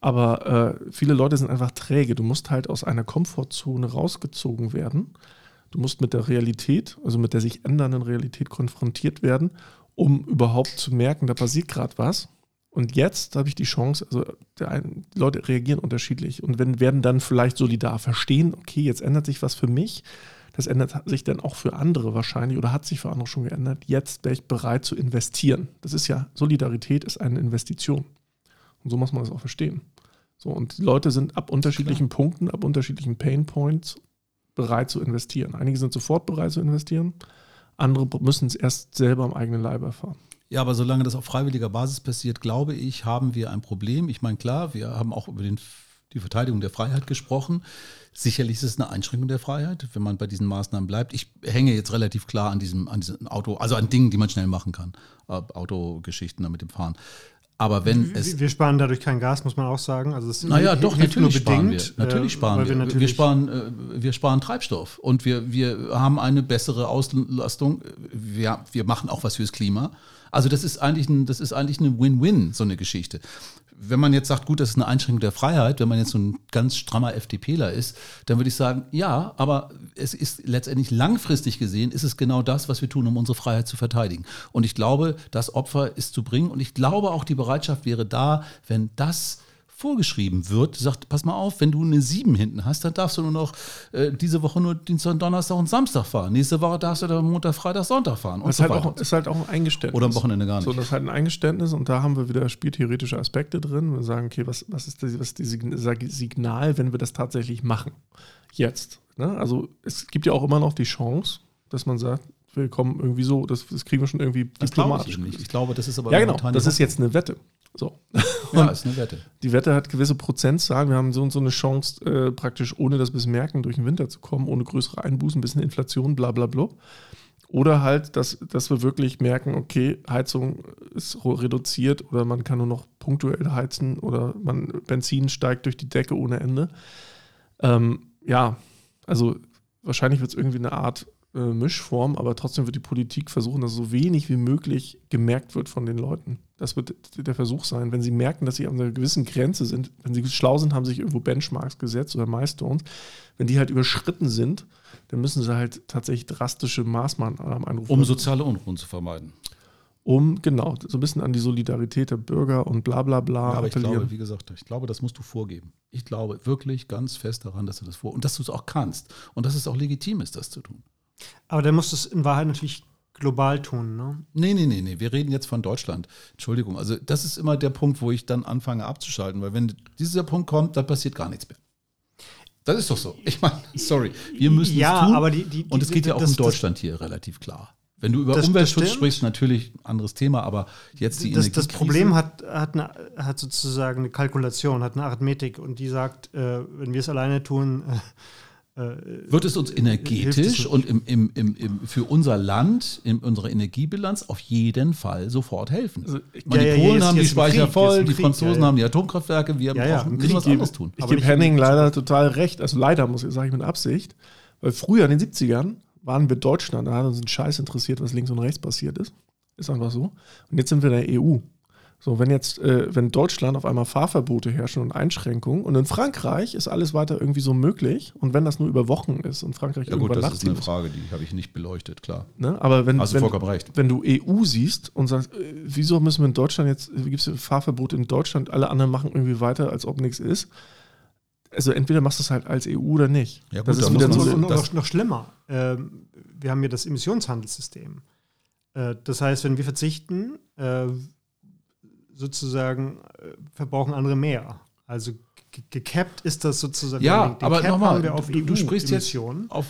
Aber äh, viele Leute sind einfach träge. Du musst halt aus einer Komfortzone rausgezogen werden. Du musst mit der Realität, also mit der sich ändernden Realität konfrontiert werden, um überhaupt zu merken, da passiert gerade was. Und jetzt habe ich die Chance, also ein, die Leute reagieren unterschiedlich und wenn, werden dann vielleicht solidar verstehen, okay, jetzt ändert sich was für mich. Das ändert sich dann auch für andere wahrscheinlich oder hat sich für andere schon geändert. Jetzt wäre ich bereit zu investieren. Das ist ja, Solidarität ist eine Investition. Und so muss man das auch verstehen. So, und die Leute sind ab unterschiedlichen Klar. Punkten, ab unterschiedlichen Pain Points bereit zu investieren. Einige sind sofort bereit zu investieren, andere müssen es erst selber am eigenen Leib erfahren. Ja, aber solange das auf freiwilliger Basis passiert, glaube ich, haben wir ein Problem. Ich meine, klar, wir haben auch über den, die Verteidigung der Freiheit gesprochen. Sicherlich ist es eine Einschränkung der Freiheit, wenn man bei diesen Maßnahmen bleibt. Ich hänge jetzt relativ klar an diesem, an diesem Auto, also an Dingen, die man schnell machen kann. Autogeschichten mit dem Fahren. Aber wenn es. Wir sparen dadurch kein Gas, muss man auch sagen. Also es naja, doch, natürlich sparen wir. Natürlich sparen wir. Wir, natürlich wir, sparen, äh, wir sparen Treibstoff und wir, wir haben eine bessere Auslastung. Wir, wir machen auch was fürs Klima. Also das ist eigentlich, ein, das ist eigentlich eine Win-Win, so eine Geschichte. Wenn man jetzt sagt, gut, das ist eine Einschränkung der Freiheit, wenn man jetzt so ein ganz strammer FDPler ist, dann würde ich sagen, ja, aber es ist letztendlich langfristig gesehen, ist es genau das, was wir tun, um unsere Freiheit zu verteidigen. Und ich glaube, das Opfer ist zu bringen. Und ich glaube auch, die Bereitschaft wäre da, wenn das vorgeschrieben wird, sagt, pass mal auf, wenn du eine 7 hinten hast, dann darfst du nur noch äh, diese Woche nur Dienstag, Donnerstag und Samstag fahren. Nächste Woche darfst du dann Montag, Freitag, Sonntag fahren. Und das so ist, halt auch, ist halt auch ein Eingeständnis. Oder am Wochenende gar nicht. So, das ist halt ein Eingeständnis und da haben wir wieder spieltheoretische Aspekte drin. Wir sagen, okay, was, was ist das was die Signal, wenn wir das tatsächlich machen? Jetzt. Ne? Also es gibt ja auch immer noch die Chance, dass man sagt, wir kommen irgendwie so, das, das kriegen wir schon irgendwie das diplomatisch. Ich, nicht. ich glaube, das ist aber. Ja, genau. Das ist jetzt eine Wette. So. Ja, ist eine Wette. Die Wette hat gewisse Prozentzahlen. Wir haben so und so eine Chance, äh, praktisch ohne das bis merken, durch den Winter zu kommen, ohne größere Einbußen, ein bisschen Inflation, bla bla bla. Oder halt, dass, dass wir wirklich merken, okay, Heizung ist reduziert oder man kann nur noch punktuell heizen oder man, Benzin steigt durch die Decke ohne Ende. Ähm, ja, also wahrscheinlich wird es irgendwie eine Art äh, Mischform, aber trotzdem wird die Politik versuchen, dass so wenig wie möglich gemerkt wird von den Leuten. Das wird der Versuch sein. Wenn sie merken, dass sie an einer gewissen Grenze sind, wenn sie schlau sind, haben sich irgendwo Benchmarks gesetzt oder Milestones. Wenn die halt überschritten sind, dann müssen sie halt tatsächlich drastische Maßnahmen anrufen. Um soziale Unruhen zu vermeiden. Um, genau, so ein bisschen an die Solidarität der Bürger und bla bla bla. Ja, aber ich glaube, wie gesagt, ich glaube, das musst du vorgeben. Ich glaube wirklich ganz fest daran, dass du das vor und dass du es auch kannst und dass es auch legitim ist, das zu tun. Aber dann musst du es in Wahrheit natürlich global tun, ne? Nee, nee, nee, nee. Wir reden jetzt von Deutschland. Entschuldigung. Also, das ist immer der Punkt, wo ich dann anfange abzuschalten, weil wenn dieser Punkt kommt, dann passiert gar nichts mehr. Das ist doch so. Ich meine, sorry. Wir müssen ja, es tun. Aber die, die, und es geht ja auch das, in Deutschland das, hier relativ klar. Wenn du über das, Umweltschutz sprichst, natürlich ein anderes Thema, aber jetzt die Das, das Problem hat, hat, eine, hat sozusagen eine Kalkulation, hat eine Arithmetik und die sagt, äh, wenn wir es alleine tun, äh, wird es uns energetisch und im, im, im, im, für unser Land, in unserer Energiebilanz auf jeden Fall sofort helfen. Also, meine, ja, die Polen ja, haben die Speicher Krieg, voll, die Franzosen ja, haben die Atomkraftwerke, wir brauchen Krieg was anderes tun. Ich gebe Henning leider total recht, also leider muss ich, sage ich mit Absicht, weil früher in den 70ern waren wir Deutschland, da hat uns ein Scheiß interessiert, was links und rechts passiert ist. Ist einfach so. Und jetzt sind wir in der EU. So, wenn jetzt, äh, wenn Deutschland auf einmal Fahrverbote herrschen und Einschränkungen und in Frankreich ist alles weiter irgendwie so möglich und wenn das nur über Wochen ist und Frankreich ja, irgendwann gut, das ist eine Frage, die habe ich nicht beleuchtet, klar. Ne? Aber wenn, Hast wenn, wenn du EU siehst und sagst, äh, wieso müssen wir in Deutschland jetzt, gibt es Fahrverbote in Deutschland, alle anderen machen irgendwie weiter, als ob nichts ist. Also entweder machst du es halt als EU oder nicht. Ja, gut, das ist wieder so, und noch, noch schlimmer. Ähm, wir haben hier das Emissionshandelssystem. Äh, das heißt, wenn wir verzichten, äh, sozusagen äh, verbrauchen andere mehr. Also gekappt ist das sozusagen. Ja, den, den aber nochmal, du, du sprichst jetzt auf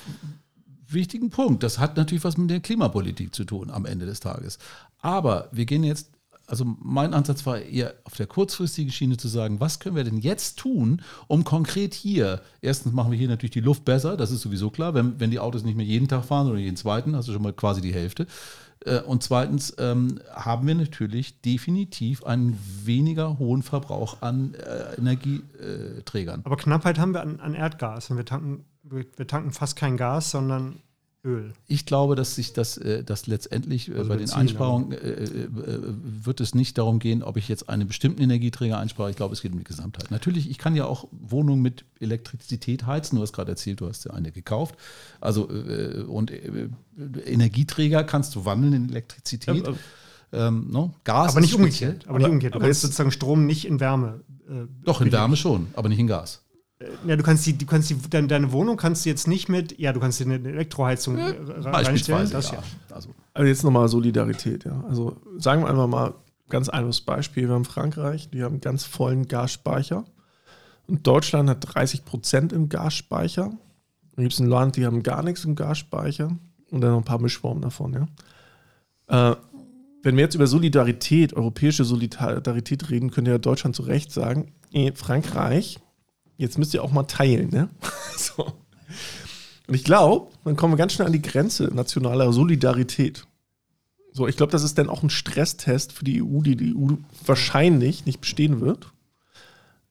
wichtigen Punkt. Das hat natürlich was mit der Klimapolitik zu tun am Ende des Tages. Aber wir gehen jetzt, also mein Ansatz war eher auf der kurzfristigen Schiene zu sagen, was können wir denn jetzt tun, um konkret hier, erstens machen wir hier natürlich die Luft besser, das ist sowieso klar, wenn, wenn die Autos nicht mehr jeden Tag fahren oder jeden zweiten, hast du schon mal quasi die Hälfte. Äh, und zweitens ähm, haben wir natürlich definitiv einen weniger hohen Verbrauch an äh, Energieträgern. Aber Knappheit haben wir an, an Erdgas. Und wir tanken, wir, wir tanken fast kein Gas, sondern Öl. Ich glaube, dass sich das, äh, das letztendlich äh, also bei den Einsparungen äh, äh, wird es nicht darum gehen, ob ich jetzt einen bestimmten Energieträger einspare. Ich glaube, es geht um die Gesamtheit. Natürlich, ich kann ja auch Wohnungen mit Elektrizität heizen. Du hast gerade erzählt, du hast ja eine gekauft. Also und Energieträger kannst du wandeln in Elektrizität. Ja, ähm, no? Gas aber nicht umgekehrt. Aber, aber, nicht umgekehrt. Du kannst sozusagen Strom nicht in Wärme. Doch, in Wärme schon, aber nicht in Gas. Äh, ja, du kannst die, du kannst die, deine, deine Wohnung kannst du jetzt nicht mit, ja, du kannst dir eine Elektroheizung ja, reinstellen. Das, ja. Also. also jetzt nochmal Solidarität, ja. Also sagen wir einfach mal ganz einfaches Beispiel. Wir haben Frankreich, die haben ganz vollen Gasspeicher. Und Deutschland hat 30 Prozent im Gasspeicher. Dann gibt es ein Land, die haben gar nichts im Gasspeicher. Und dann noch ein paar Mischformen davon, ja. Äh, wenn wir jetzt über Solidarität, europäische Solidarität reden, könnte ja Deutschland zu Recht sagen, Frankreich jetzt müsst ihr auch mal teilen. Ne? so. Und ich glaube, dann kommen wir ganz schnell an die Grenze nationaler Solidarität. So, ich glaube, das ist dann auch ein Stresstest für die EU, die die EU wahrscheinlich nicht bestehen wird,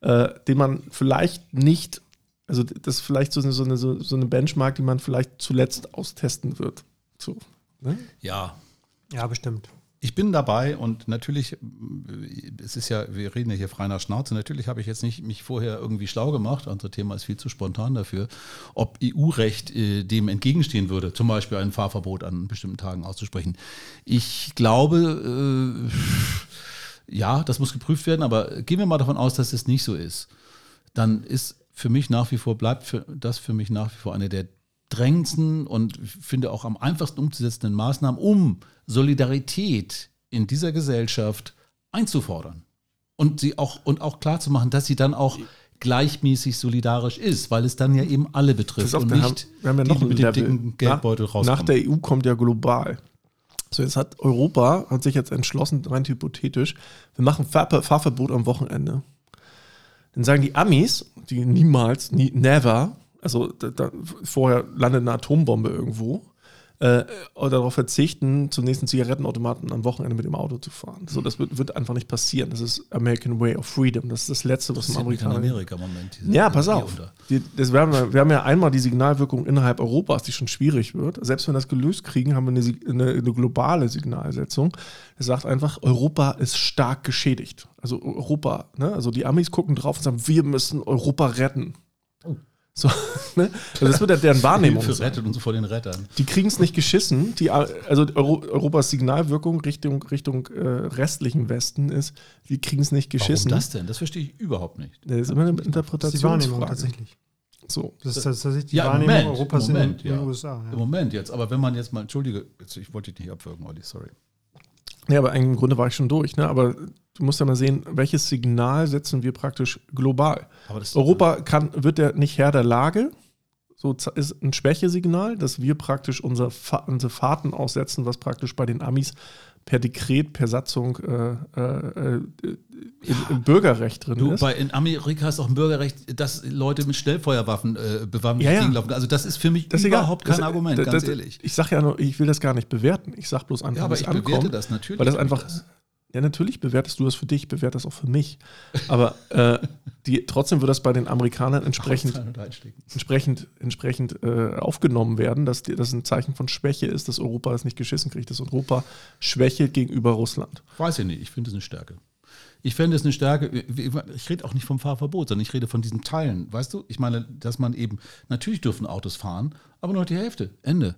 äh, den man vielleicht nicht, also das ist vielleicht so eine, so, eine, so eine Benchmark, die man vielleicht zuletzt austesten wird. So, ne? Ja. Ja, bestimmt. Ich bin dabei und natürlich, es ist ja, wir reden ja hier frei nach Schnauze, natürlich habe ich jetzt nicht mich vorher irgendwie schlau gemacht, unser Thema ist viel zu spontan dafür, ob EU-Recht äh, dem entgegenstehen würde, zum Beispiel ein Fahrverbot an bestimmten Tagen auszusprechen. Ich glaube, äh, ja, das muss geprüft werden, aber gehen wir mal davon aus, dass es nicht so ist. Dann ist für mich nach wie vor, bleibt für, das für mich nach wie vor eine der drängendsten und finde auch am einfachsten umzusetzenden Maßnahmen, um Solidarität in dieser Gesellschaft einzufordern und sie auch und auch klar zu machen, dass sie dann auch gleichmäßig solidarisch ist, weil es dann ja eben alle betrifft auf, und nicht haben, haben ja noch die mit dem dicken Geldbeutel rauskommen. nach der EU kommt ja global. So, jetzt hat Europa, hat sich jetzt entschlossen, rein hypothetisch, wir machen Fahr Fahrverbot am Wochenende. Dann sagen die Amis, die niemals, nie, never, also da, da, vorher landet eine Atombombe irgendwo, äh, oder darauf verzichten, zum nächsten Zigarettenautomaten am Wochenende mit dem Auto zu fahren. So, das wird, wird einfach nicht passieren. Das ist American Way of Freedom. Das ist das Letzte, was das in Amerikaner. Amerika im Moment. Ja, pass auf. Die, das, wir, haben, ja- wir haben ja einmal die Signalwirkung innerhalb Europas, die schon schwierig wird. Selbst wenn wir das gelöst kriegen, haben wir eine, eine, eine globale Signalsetzung. Es sagt einfach, Europa ist stark geschädigt. Also Europa, ne? also die Amis gucken drauf und sagen, wir müssen Europa retten. So, ne? also das wird ja deren Wahrnehmung. Hilfe rettet uns vor den Rettern. Die kriegen es nicht geschissen. Die, also Euro, Europas Signalwirkung Richtung, Richtung äh, restlichen Westen ist, die kriegen es nicht geschissen. Warum das denn? Das verstehe ich überhaupt nicht. Das ist immer eine Das ist die Interpretationsfrage. Wahrnehmung tatsächlich. So. Das ist tatsächlich die Ja, im Wahrnehmung Moment, Europas im Moment, in, in ja. den USA. Im Ja. Moment jetzt, aber wenn man jetzt mal, entschuldige, jetzt, ich wollte dich nicht abwürgen, Olli, sorry. Ja, aber im Grunde war ich schon durch. Ne? Aber du musst ja mal sehen, welches Signal setzen wir praktisch global. Das Europa kann, wird ja nicht Herr der Lage. So ist ein Schwächesignal, dass wir praktisch unser Fa unsere Fahrten aussetzen, was praktisch bei den Amis per Dekret, per Satzung äh, äh, äh, im, im Bürgerrecht drin Du, ist. bei, in Amerika ist auch ein Bürgerrecht, dass Leute mit Schnellfeuerwaffen äh, bewaffnet Ja, ja. gegenlaufen. Also das ist für mich Das überhaupt kein Das- Argument, das- ganz das- ehrlich. Ich sage ja nur, ich will das gar nicht bewerten. Ich sage bloß einfach, Ja, aber ich ankommt. bewerte das natürlich. Weil das einfach, ja, natürlich bewertest du das für dich, ich bewerte das auch für mich. Aber äh, die, trotzdem wird das bei den Amerikanern entsprechend, entsprechend, entsprechend äh, aufgenommen werden, dass das ein Zeichen von Schwäche ist, dass Europa das nicht geschissen kriegt, dass Europa schwächelt gegenüber Russland. Weiß ich nicht, ich finde es eine Stärke. Ich fände es eine Stärke, ich rede auch nicht vom Fahrverbot, sondern ich rede von diesen Teilen. Weißt du, ich meine, dass man eben, natürlich dürfen Autos fahren, aber nur die Hälfte, Ende.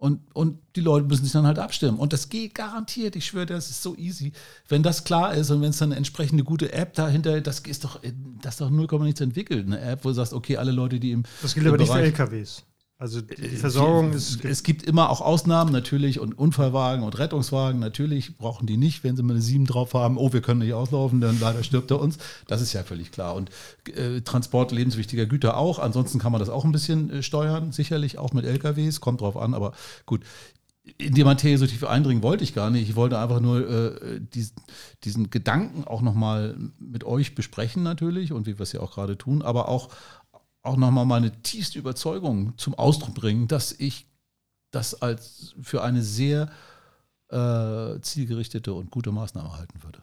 Und, und die Leute müssen sich dann halt abstimmen. Und das geht garantiert, ich schwöre, das ist so easy. Wenn das klar ist und wenn es dann eine entsprechende gute App dahinter, das ist doch, das ist doch 0, nichts entwickelt. Eine App, wo du sagst, okay, alle Leute, die im Das gilt aber nicht für Bereich- LKWs. Also die, die Versorgung es, ist. Es gibt immer auch Ausnahmen natürlich und Unfallwagen und Rettungswagen. Natürlich brauchen die nicht, wenn sie mal eine 7 drauf haben. Oh, wir können nicht auslaufen, dann leider stirbt er uns. Das ist ja völlig klar. Und äh, Transport lebenswichtiger Güter auch. Ansonsten kann man das auch ein bisschen äh, steuern, sicherlich auch mit LKWs. Kommt drauf an, aber gut. In die Materie so tief eindringen wollte ich gar nicht. Ich wollte einfach nur äh, diesen, diesen Gedanken auch nochmal mit euch besprechen natürlich und wie wir es ja auch gerade tun, aber auch auch nochmal meine tiefste Überzeugung zum Ausdruck bringen, dass ich das als für eine sehr äh, zielgerichtete und gute Maßnahme halten würde.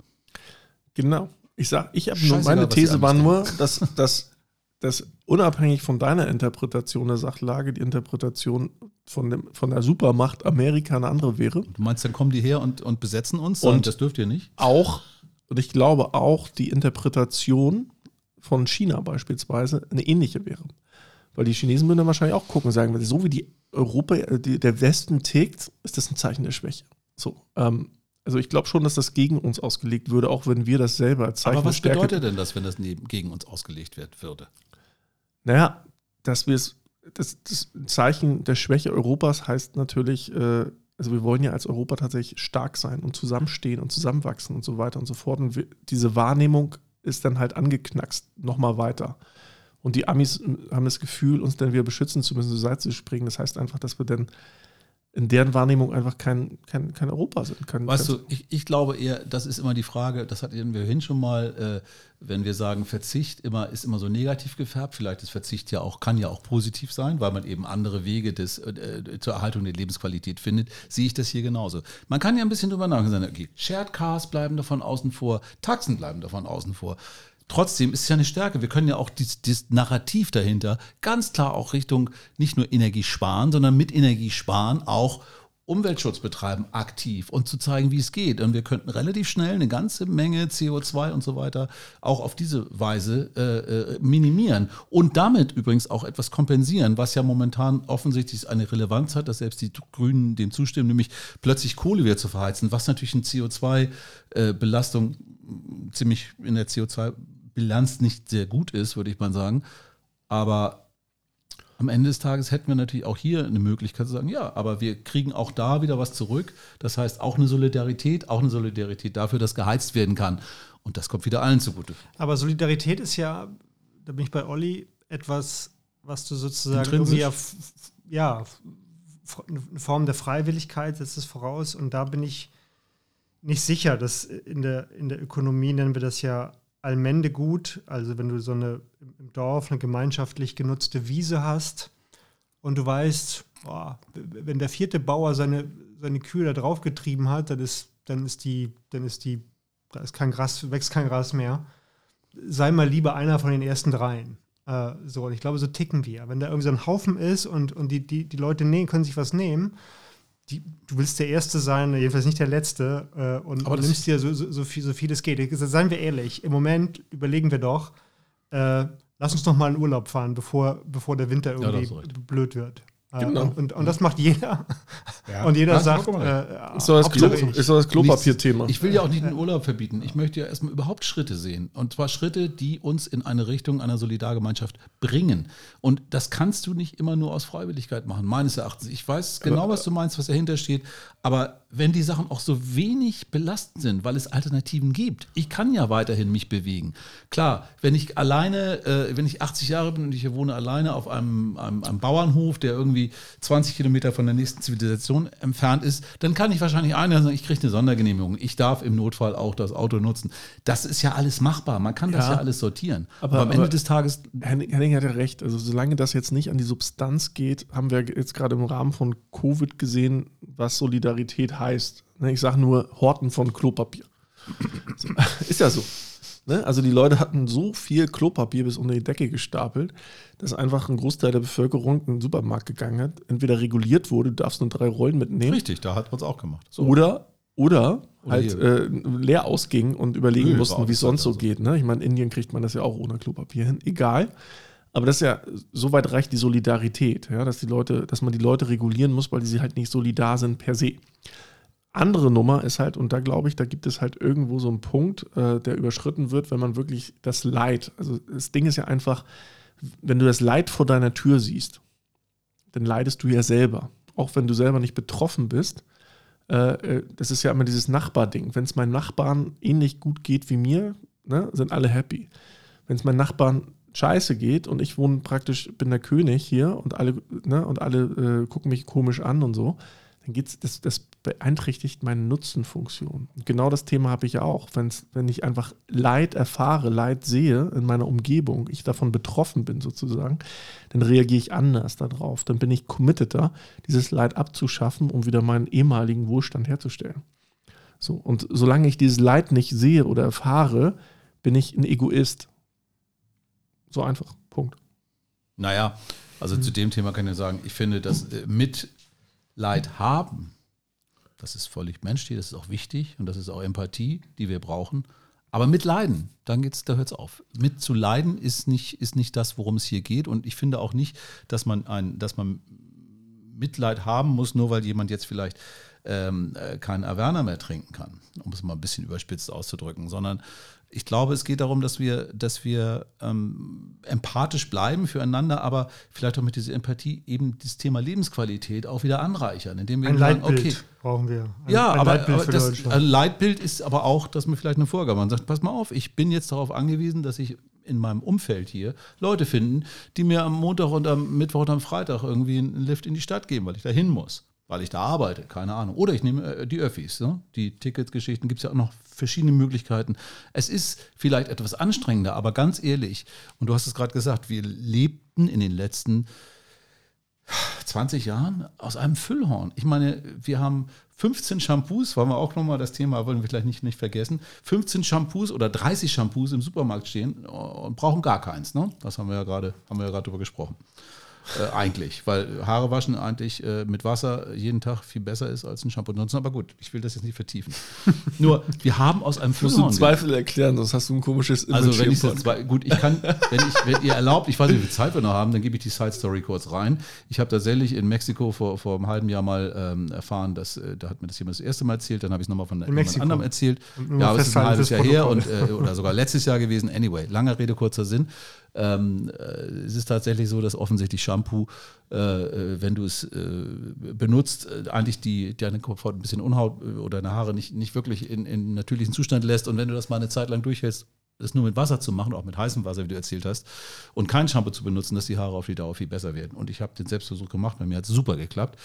Genau. Ich sag, ich habe nur, meine These war nur, dass, dass, dass unabhängig von deiner Interpretation der Sachlage, die Interpretation von, dem, von der Supermacht Amerika eine andere wäre. Du meinst, dann kommen die her und, und besetzen uns? Und- Und das dürft ihr nicht? Auch, und ich glaube auch, die Interpretation von China beispielsweise eine ähnliche wäre. Weil die Chinesen würden dann wahrscheinlich auch gucken und sagen, so wie die Europa, äh, die, der Westen tickt, ist das ein Zeichen der Schwäche. So, ähm, also ich glaube schon, dass das gegen uns ausgelegt würde, auch wenn wir das selber als Zeichen Aber was Stärke bedeutet denn das, wenn das neben, gegen uns ausgelegt wird, würde? Naja, dass wir es, das, das Zeichen der Schwäche Europas heißt natürlich, äh, also wir wollen ja als Europa tatsächlich stark sein und zusammenstehen und zusammenwachsen und so weiter und so fort. Und wir, diese Wahrnehmung ist dann halt angeknackst, nochmal weiter. Und die Amis äh, haben das Gefühl, uns dann wieder beschützen zu müssen, zur Seite zu springen. Das heißt einfach, dass wir dann in deren Wahrnehmung einfach kein, kein, kein Europa sind. Kein, Weißt du, ich, ich glaube eher, das ist immer die Frage, das hatten wir hin schon mal, äh, wenn wir sagen, Verzicht immer, ist immer so negativ gefärbt. Vielleicht ist Verzicht ja auch, kann ja auch positiv sein, weil man eben andere Wege des, äh, zur Erhaltung der Lebensqualität findet. Sehe ich das hier genauso. Man kann ja ein bisschen drüber nachdenken, okay, Shared Cars bleiben davon außen vor, Taxen bleiben davon außen vor. Trotzdem ist es ja eine Stärke. Wir können ja auch dieses Narrativ dahinter ganz klar auch Richtung nicht nur Energie sparen, sondern mit Energie sparen auch Umweltschutz betreiben, aktiv und zu zeigen, wie es geht. Und wir könnten relativ schnell eine ganze Menge CO2 und so weiter auch auf diese Weise äh, äh, minimieren und damit übrigens auch etwas kompensieren, was ja momentan offensichtlich eine Relevanz hat, dass selbst die Grünen dem zustimmen, nämlich plötzlich Kohle wieder zu verheizen, was natürlich eine CO2-Belastung äh, ziemlich in der CO2-Bilanz nicht sehr gut ist, würde ich mal sagen. Aber am Ende des Tages hätten wir natürlich auch hier eine Möglichkeit zu sagen, ja, aber wir kriegen auch da wieder was zurück. Das heißt, auch eine Solidarität, auch eine Solidarität dafür, dass geheizt werden kann. Und das kommt wieder allen zugute. Aber Solidarität ist ja, da bin ich bei Olli, etwas, was du sozusagen irgendwie ja, ja, eine Form der Freiwilligkeit setzt es voraus. Und da bin ich nicht sicher, dass in der, in der Ökonomie nennen wir das ja Allmendegut, also wenn du so eine im Dorf eine gemeinschaftlich genutzte Wiese hast und du weißt, boah, wenn der vierte Bauer seine, seine Kühe da drauf getrieben hat, dann ist, dann ist die, dann ist die, da ist kein Gras, wächst kein Gras mehr. Sei mal lieber einer von den ersten dreien. Äh, so, und ich glaube, so ticken wir. Wenn da irgendwie so ein Haufen ist und, und die, die, die Leute nehmen, können sich was nehmen, die, du willst der Erste sein, jedenfalls nicht der Letzte, äh, und, und nimmst dir so, so, so, viel, so viel es geht. Seien wir ehrlich, im Moment überlegen wir doch, äh, lass uns noch mal in Urlaub fahren, bevor, bevor der Winter irgendwie ja, blöd wird. Äh, genau. Und, und, und, das macht jeder. Ja. Und jeder sagt, äh, ist so das, Klo, ist so das Klopapierthema. Ich will ja auch nicht den Urlaub verbieten. Ich möchte ja erstmal überhaupt Schritte sehen. Und zwar Schritte, die uns in eine Richtung einer Solidargemeinschaft bringen. Und das kannst du nicht immer nur aus Freiwilligkeit machen, meines Erachtens. Ich weiß genau, was du meinst, was dahinter steht. Aber wenn die Sachen auch so wenig belastend sind, weil es Alternativen gibt. Ich kann ja weiterhin mich bewegen. Klar, wenn ich alleine, äh, wenn ich 80 Jahre bin und ich wohne alleine auf einem, einem, einem, Bauernhof, der irgendwie 20 Kilometer von der nächsten Zivilisation entfernt ist, dann kann ich wahrscheinlich einer sagen, ich kriege eine Sondergenehmigung. Ich darf im Notfall auch das Auto nutzen. Das ist ja alles machbar. Man kann das ja, ja alles sortieren. Aber, aber am Ende aber des Tages. Henning, Henning hat ja recht. Also solange das jetzt nicht an die Substanz geht, haben wir jetzt gerade im Rahmen von Covid gesehen, was Solidarität heißt. Ne, ich sage nur Horten von Klopapier. Ist ja so. Ne? Also die Leute hatten so viel Klopapier bis unter die Decke gestapelt, dass einfach ein Großteil der Bevölkerung in den Supermarkt gegangen hat. Entweder reguliert wurde, du darfst nur drei Rollen mitnehmen. Richtig, da hat man es auch gemacht. So. Oder, oder, oder halt äh, leer ausging und überlegen Öl mussten, wie es sonst so also. geht. Ne? Ich meine, in Indien kriegt man das ja auch ohne Klopapier hin. Egal. Aber das ist ja, so weit reicht die Solidarität, ja, dass die Leute, dass man die Leute regulieren muss, weil die halt nicht solidar sind per se. Andere Nummer ist halt, und da glaube ich, da gibt es halt irgendwo so einen Punkt, äh, der überschritten wird, wenn man wirklich das Leid, also das Ding ist ja einfach, wenn du das Leid vor deiner Tür siehst, dann leidest du ja selber. Auch wenn du selber nicht betroffen bist. Äh, äh das ist ja immer dieses Nachbarding. Wenn es meinen Nachbarn ähnlich gut geht wie mir, ne, sind alle happy. Wenn es meinen Nachbarn scheiße geht und ich wohne praktisch, bin der König hier und alle, ne, und alle äh, gucken mich komisch an und so, dann geht's, das, das beeinträchtigt meine Nutzenfunktion. Genau das Thema habe ich ja auch. Wenn's, wenn ich einfach Leid erfahre, Leid sehe in meiner Umgebung, ich davon betroffen bin sozusagen, dann reagiere ich anders darauf. Dann bin ich committeter, dieses Leid abzuschaffen, um wieder meinen ehemaligen Wohlstand herzustellen. So, und solange ich dieses Leid nicht sehe oder erfahre, bin ich ein Egoist. So einfach. Punkt. Naja, also mhm. zu dem Thema kann ich sagen, ich finde, dass äh, Mitleid haben, das ist völlig menschlich, das ist auch wichtig und das ist auch Empathie, die wir brauchen. Aber mit Leiden, dann geht's, da hört es auf. Mit zu leiden ist nicht, ist nicht das, worum es hier geht. Und ich finde auch nicht, dass man ein, dass man Mitleid haben muss, nur weil jemand jetzt vielleicht ähm, äh, keinen Averna mehr trinken kann, um es mal ein bisschen überspitzt auszudrücken, sondern ich glaube, es geht darum, dass wir, dass wir ähm, empathisch bleiben füreinander, aber vielleicht auch mit dieser Empathie eben das Thema Lebensqualität auch wieder anreichern, indem wir ein sagen, Leitbild okay, brauchen wir. Ein, ja, ein aber, Leitbild aber das, ein Leitbild ist aber auch, dass man vielleicht eine Vorgabe man sagt, pass mal auf, ich bin jetzt darauf angewiesen, dass ich in meinem Umfeld hier Leute finden, die mir am Montag und am Mittwoch und am Freitag irgendwie einen Lift in die Stadt geben, weil ich da hin muss weil ich da arbeite, keine Ahnung. Oder ich nehme äh, die Öffis. Ne? Die Ticketgeschichten gibt es ja auch noch verschiedene Möglichkeiten. Es ist vielleicht etwas anstrengender, aber ganz ehrlich, und du hast es gerade gesagt, wir lebten in den letzten 20 Jahren aus einem Füllhorn. Ich meine, wir haben 15 Shampoos, wollen wir auch nochmal das Thema, wollen wir vielleicht nicht, nicht vergessen, 15 Shampoos oder 30 Shampoos im Supermarkt stehen und brauchen gar keins. Ne? Das haben wir ja gerade, haben wir ja gerade drüber gesprochen. Äh, eigentlich, weil Haare waschen eigentlich äh, mit Wasser jeden Tag viel besser ist als ein Shampoo nutzen. Aber gut, ich will das jetzt nicht vertiefen. Nur, wir haben aus einem Musst du Zweifel erklären, sonst hast du ein komisches Image Also wenn ich jetzt gut, ich kann, wenn, ich, wenn ihr erlaubt, ich weiß nicht, wie viel Zeit wir noch haben, dann gebe ich die Side Story kurz rein. Ich habe tatsächlich in Mexiko vor, vor einem halben Jahr mal ähm, erfahren, dass, äh, da hat mir das jemand das erste Mal erzählt, dann habe ich es nochmal von jemand anderem erzählt. Ja, aber es ist ein halbes Jahr her und, äh, oder sogar letztes Jahr gewesen. Anyway, langer Rede, kurzer Sinn. Ähm, äh, es ist tatsächlich so, dass offensichtlich Shampoo, äh, äh wenn du es äh, benutzt, äh, eigentlich die, deine Kopfhaut ein bisschen Unhaut oder deine Haare nicht, nicht wirklich in, in natürlichen Zustand lässt. Und wenn du das mal eine Zeit lang durchhältst, das nur mit Wasser zu machen, auch mit heißem Wasser, wie du erzählt hast, und kein Shampoo zu benutzen, dass die Haare auf die Dauer viel besser werden. Und ich habe den Selbstversuch gemacht, bei mir hat es super geklappt.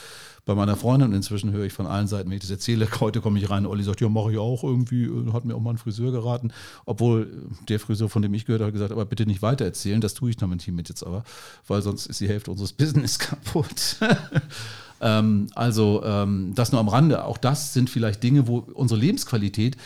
Bei meiner Freundin, und inzwischen höre ich von allen Seiten, wenn ich das erzähle, heute komme ich rein, Olli sagt, ja, mache ich auch irgendwie, äh, hat mir auch mal ein Friseur geraten, obwohl der Friseur, von dem ich gehört habe, gesagt, aber bitte nicht weiter erzählen, das tue ich noch mit Team mit jetzt aber, weil sonst ist die Hälfte unseres Business kaputt. ähm, also ähm, das nur am Rande. Auch das sind vielleicht Dinge, wo unsere Lebensqualität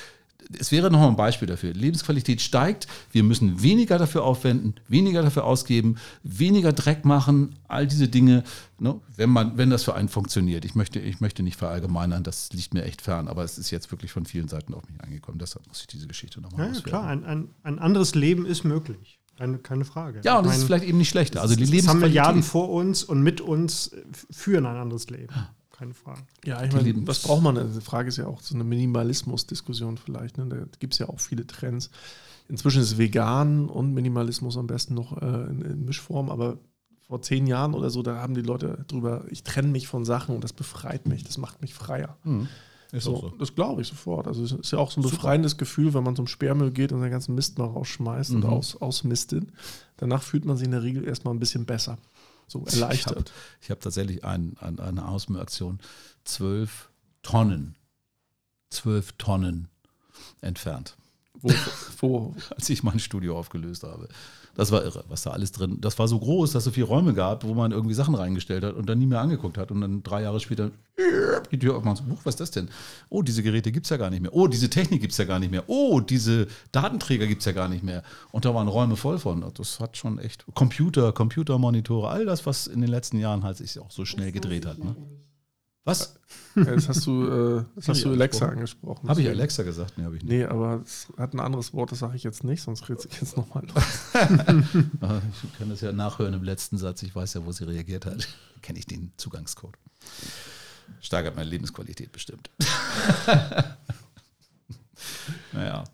es wäre noch mal ein Beispiel dafür. Lebensqualität steigt, wir müssen weniger dafür aufwenden, weniger dafür ausgeben, weniger Dreck machen, all diese Dinge, ne, wenn, man, wenn das für einen funktioniert. Ich möchte, ich möchte nicht verallgemeinern, das liegt mir echt fern, aber es ist jetzt wirklich von vielen Seiten auf mich angekommen. Deshalb muss ich diese Geschichte nochmal Ja, ja klar, ein, ein, ein anderes Leben ist möglich. Keine, keine Frage. Ja, und das ist vielleicht eben nicht schlechter. Also die Lebensqualität. haben Milliarden vor uns und mit uns führen ein anderes Leben keine Frage. Ja, ich meine, was braucht man? Die Frage ist ja auch so eine Minimalismus-Diskussion vielleicht. Ne? Da gibt es ja auch viele Trends. Inzwischen ist Vegan und Minimalismus am besten noch äh, in, in, Mischform, aber vor zehn Jahren oder so, da haben die Leute drüber, ich trenne mich von Sachen und das befreit mich, das macht mich freier. Mhm. So, so. Das glaube ich sofort. Also es ist ja auch so ein Super. befreiendes Gefühl, wenn man zum Sperrmüll geht und den ganzen Mist mal rausschmeißt mhm. und aus, ausmistet. Danach fühlt man sich in der Regel erstmal ein bisschen besser so erleichtert. Ich habe hab tatsächlich ein, ein, eine Ausmüraktion zwölf Tonnen, zwölf Tonnen entfernt. Wo, wo? Als ich mein Studio aufgelöst habe. Das war irre, was da alles drin. Das war so groß, dass es so viele Räume gab, wo man irgendwie Sachen reingestellt hat und dann nie mehr angeguckt hat. Und dann drei Jahre später die Tür aufmacht. So, was ist das denn? Oh, diese Geräte gibt es ja gar nicht mehr. Oh, diese Technik gibt es ja gar nicht mehr. Oh, diese Datenträger gibt es ja gar nicht mehr. Und da waren Räume voll von. Das hat schon echt Computer, Computermonitore, all das, was in den letzten Jahren halt sich auch so schnell gedreht hat. Ne? Was? Das hast du, äh, hast du Alexa angesprochen. Habe ich Alexa gesagt? Nee, habe ich nicht. Nee, aber es hat ein anderes Wort, das sage ich jetzt nicht, sonst redet sich jetzt nochmal los. Ah, ich kann das ja nachhören im letzten Satz. Ich weiß ja, wo sie reagiert hat. Kenne ich den Zugangscode. Steigert meine Lebensqualität bestimmt. naja.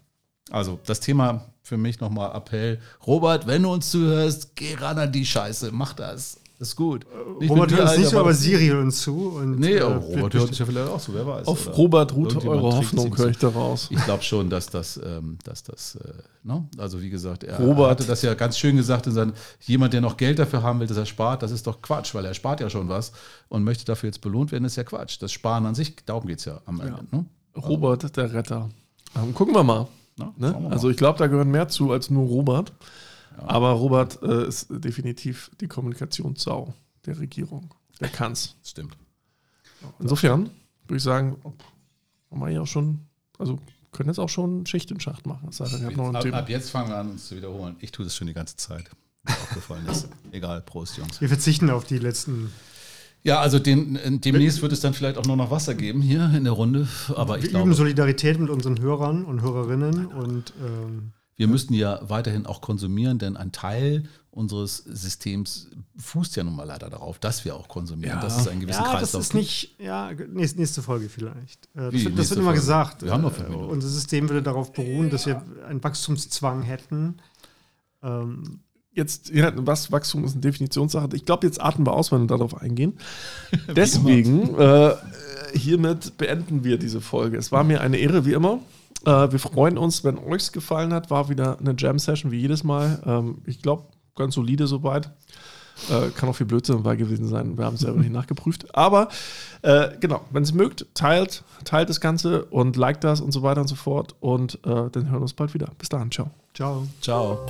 Also das Thema für mich nochmal Appell. Robert, wenn du uns zuhörst, geh ran an die Scheiße, mach das. Das ist gut. Nicht Robert hört uns nicht aber Siri hört uns zu. Und, nee, äh, Robert hört uns ja vielleicht auch zu, wer weiß. Auf Robert ruht eure Hoffnung, höre ich daraus. Ich glaube schon, dass das, ähm, dass das äh, ne? also wie gesagt, er Robert. hatte das ja ganz schön gesagt in seinem, jemand, der noch Geld dafür haben will, dass er spart, das ist doch Quatsch, weil er spart ja schon was und möchte dafür jetzt belohnt werden, ist ja Quatsch. Das Sparen an sich, darum geht es ja am Ende. Ja. Ne? Robert, der Retter. Ähm, gucken wir mal. Na, ne? wir mal. Also ich glaube, da gehören mehr zu als nur Robert. Ja. Aber Robert äh, ist definitiv die Kommunikationssau der Regierung. Der kann es. Stimmt. Insofern würde ich sagen, haben wir ja auch schon, also können jetzt auch schon Schicht im Schacht machen. Das heißt, jetzt, ab, ab, jetzt fangen wir an, uns zu wiederholen. Ich tue das schon die ganze Zeit. Aufgefallen ist. Egal, Prost, Jungs. Wir verzichten auf die letzten. Ja, also den, demnächst wird es dann vielleicht auch nur noch Wasser geben hier in der Runde. Aber ich wir glaube, üben Solidarität mit unseren Hörern und Hörerinnen und ähm, wir müssten ja weiterhin auch konsumieren, denn ein Teil unseres Systems fußt ja nun mal leider darauf, dass wir auch konsumieren. Ja. Das ist ein gewisser ja, Kreislauf. Das ist nicht, ja, nächste Folge vielleicht. Äh, das, Wie, das wird immer Folge? gesagt. Wir haben noch fünf äh, Unser System würde darauf beruhen, dass wir einen Wachstumszwang hätten. Ähm, jetzt, ja, was Wachstum ist eine Definitionssache. Ich glaube, jetzt atmen wir aus, wenn wir darauf eingehen. Deswegen, äh, hiermit beenden wir diese Folge. Es war mir eine Ehre, wie immer. Äh, wir freuen uns, wenn euch es gefallen hat. War wieder eine Jam-Session wie jedes Mal. Ähm, ich glaube, ganz solide soweit. Äh, kann auch viel Blödsinn dabei gewesen sein. Wir haben es selber nicht nachgeprüft. Aber äh, genau, wenn es mögt, teilt, teilt das Ganze und liked das und so weiter und so fort. Und äh, dann hören wir uns bald wieder. Bis dahin. Ciao. Ciao. Ciao.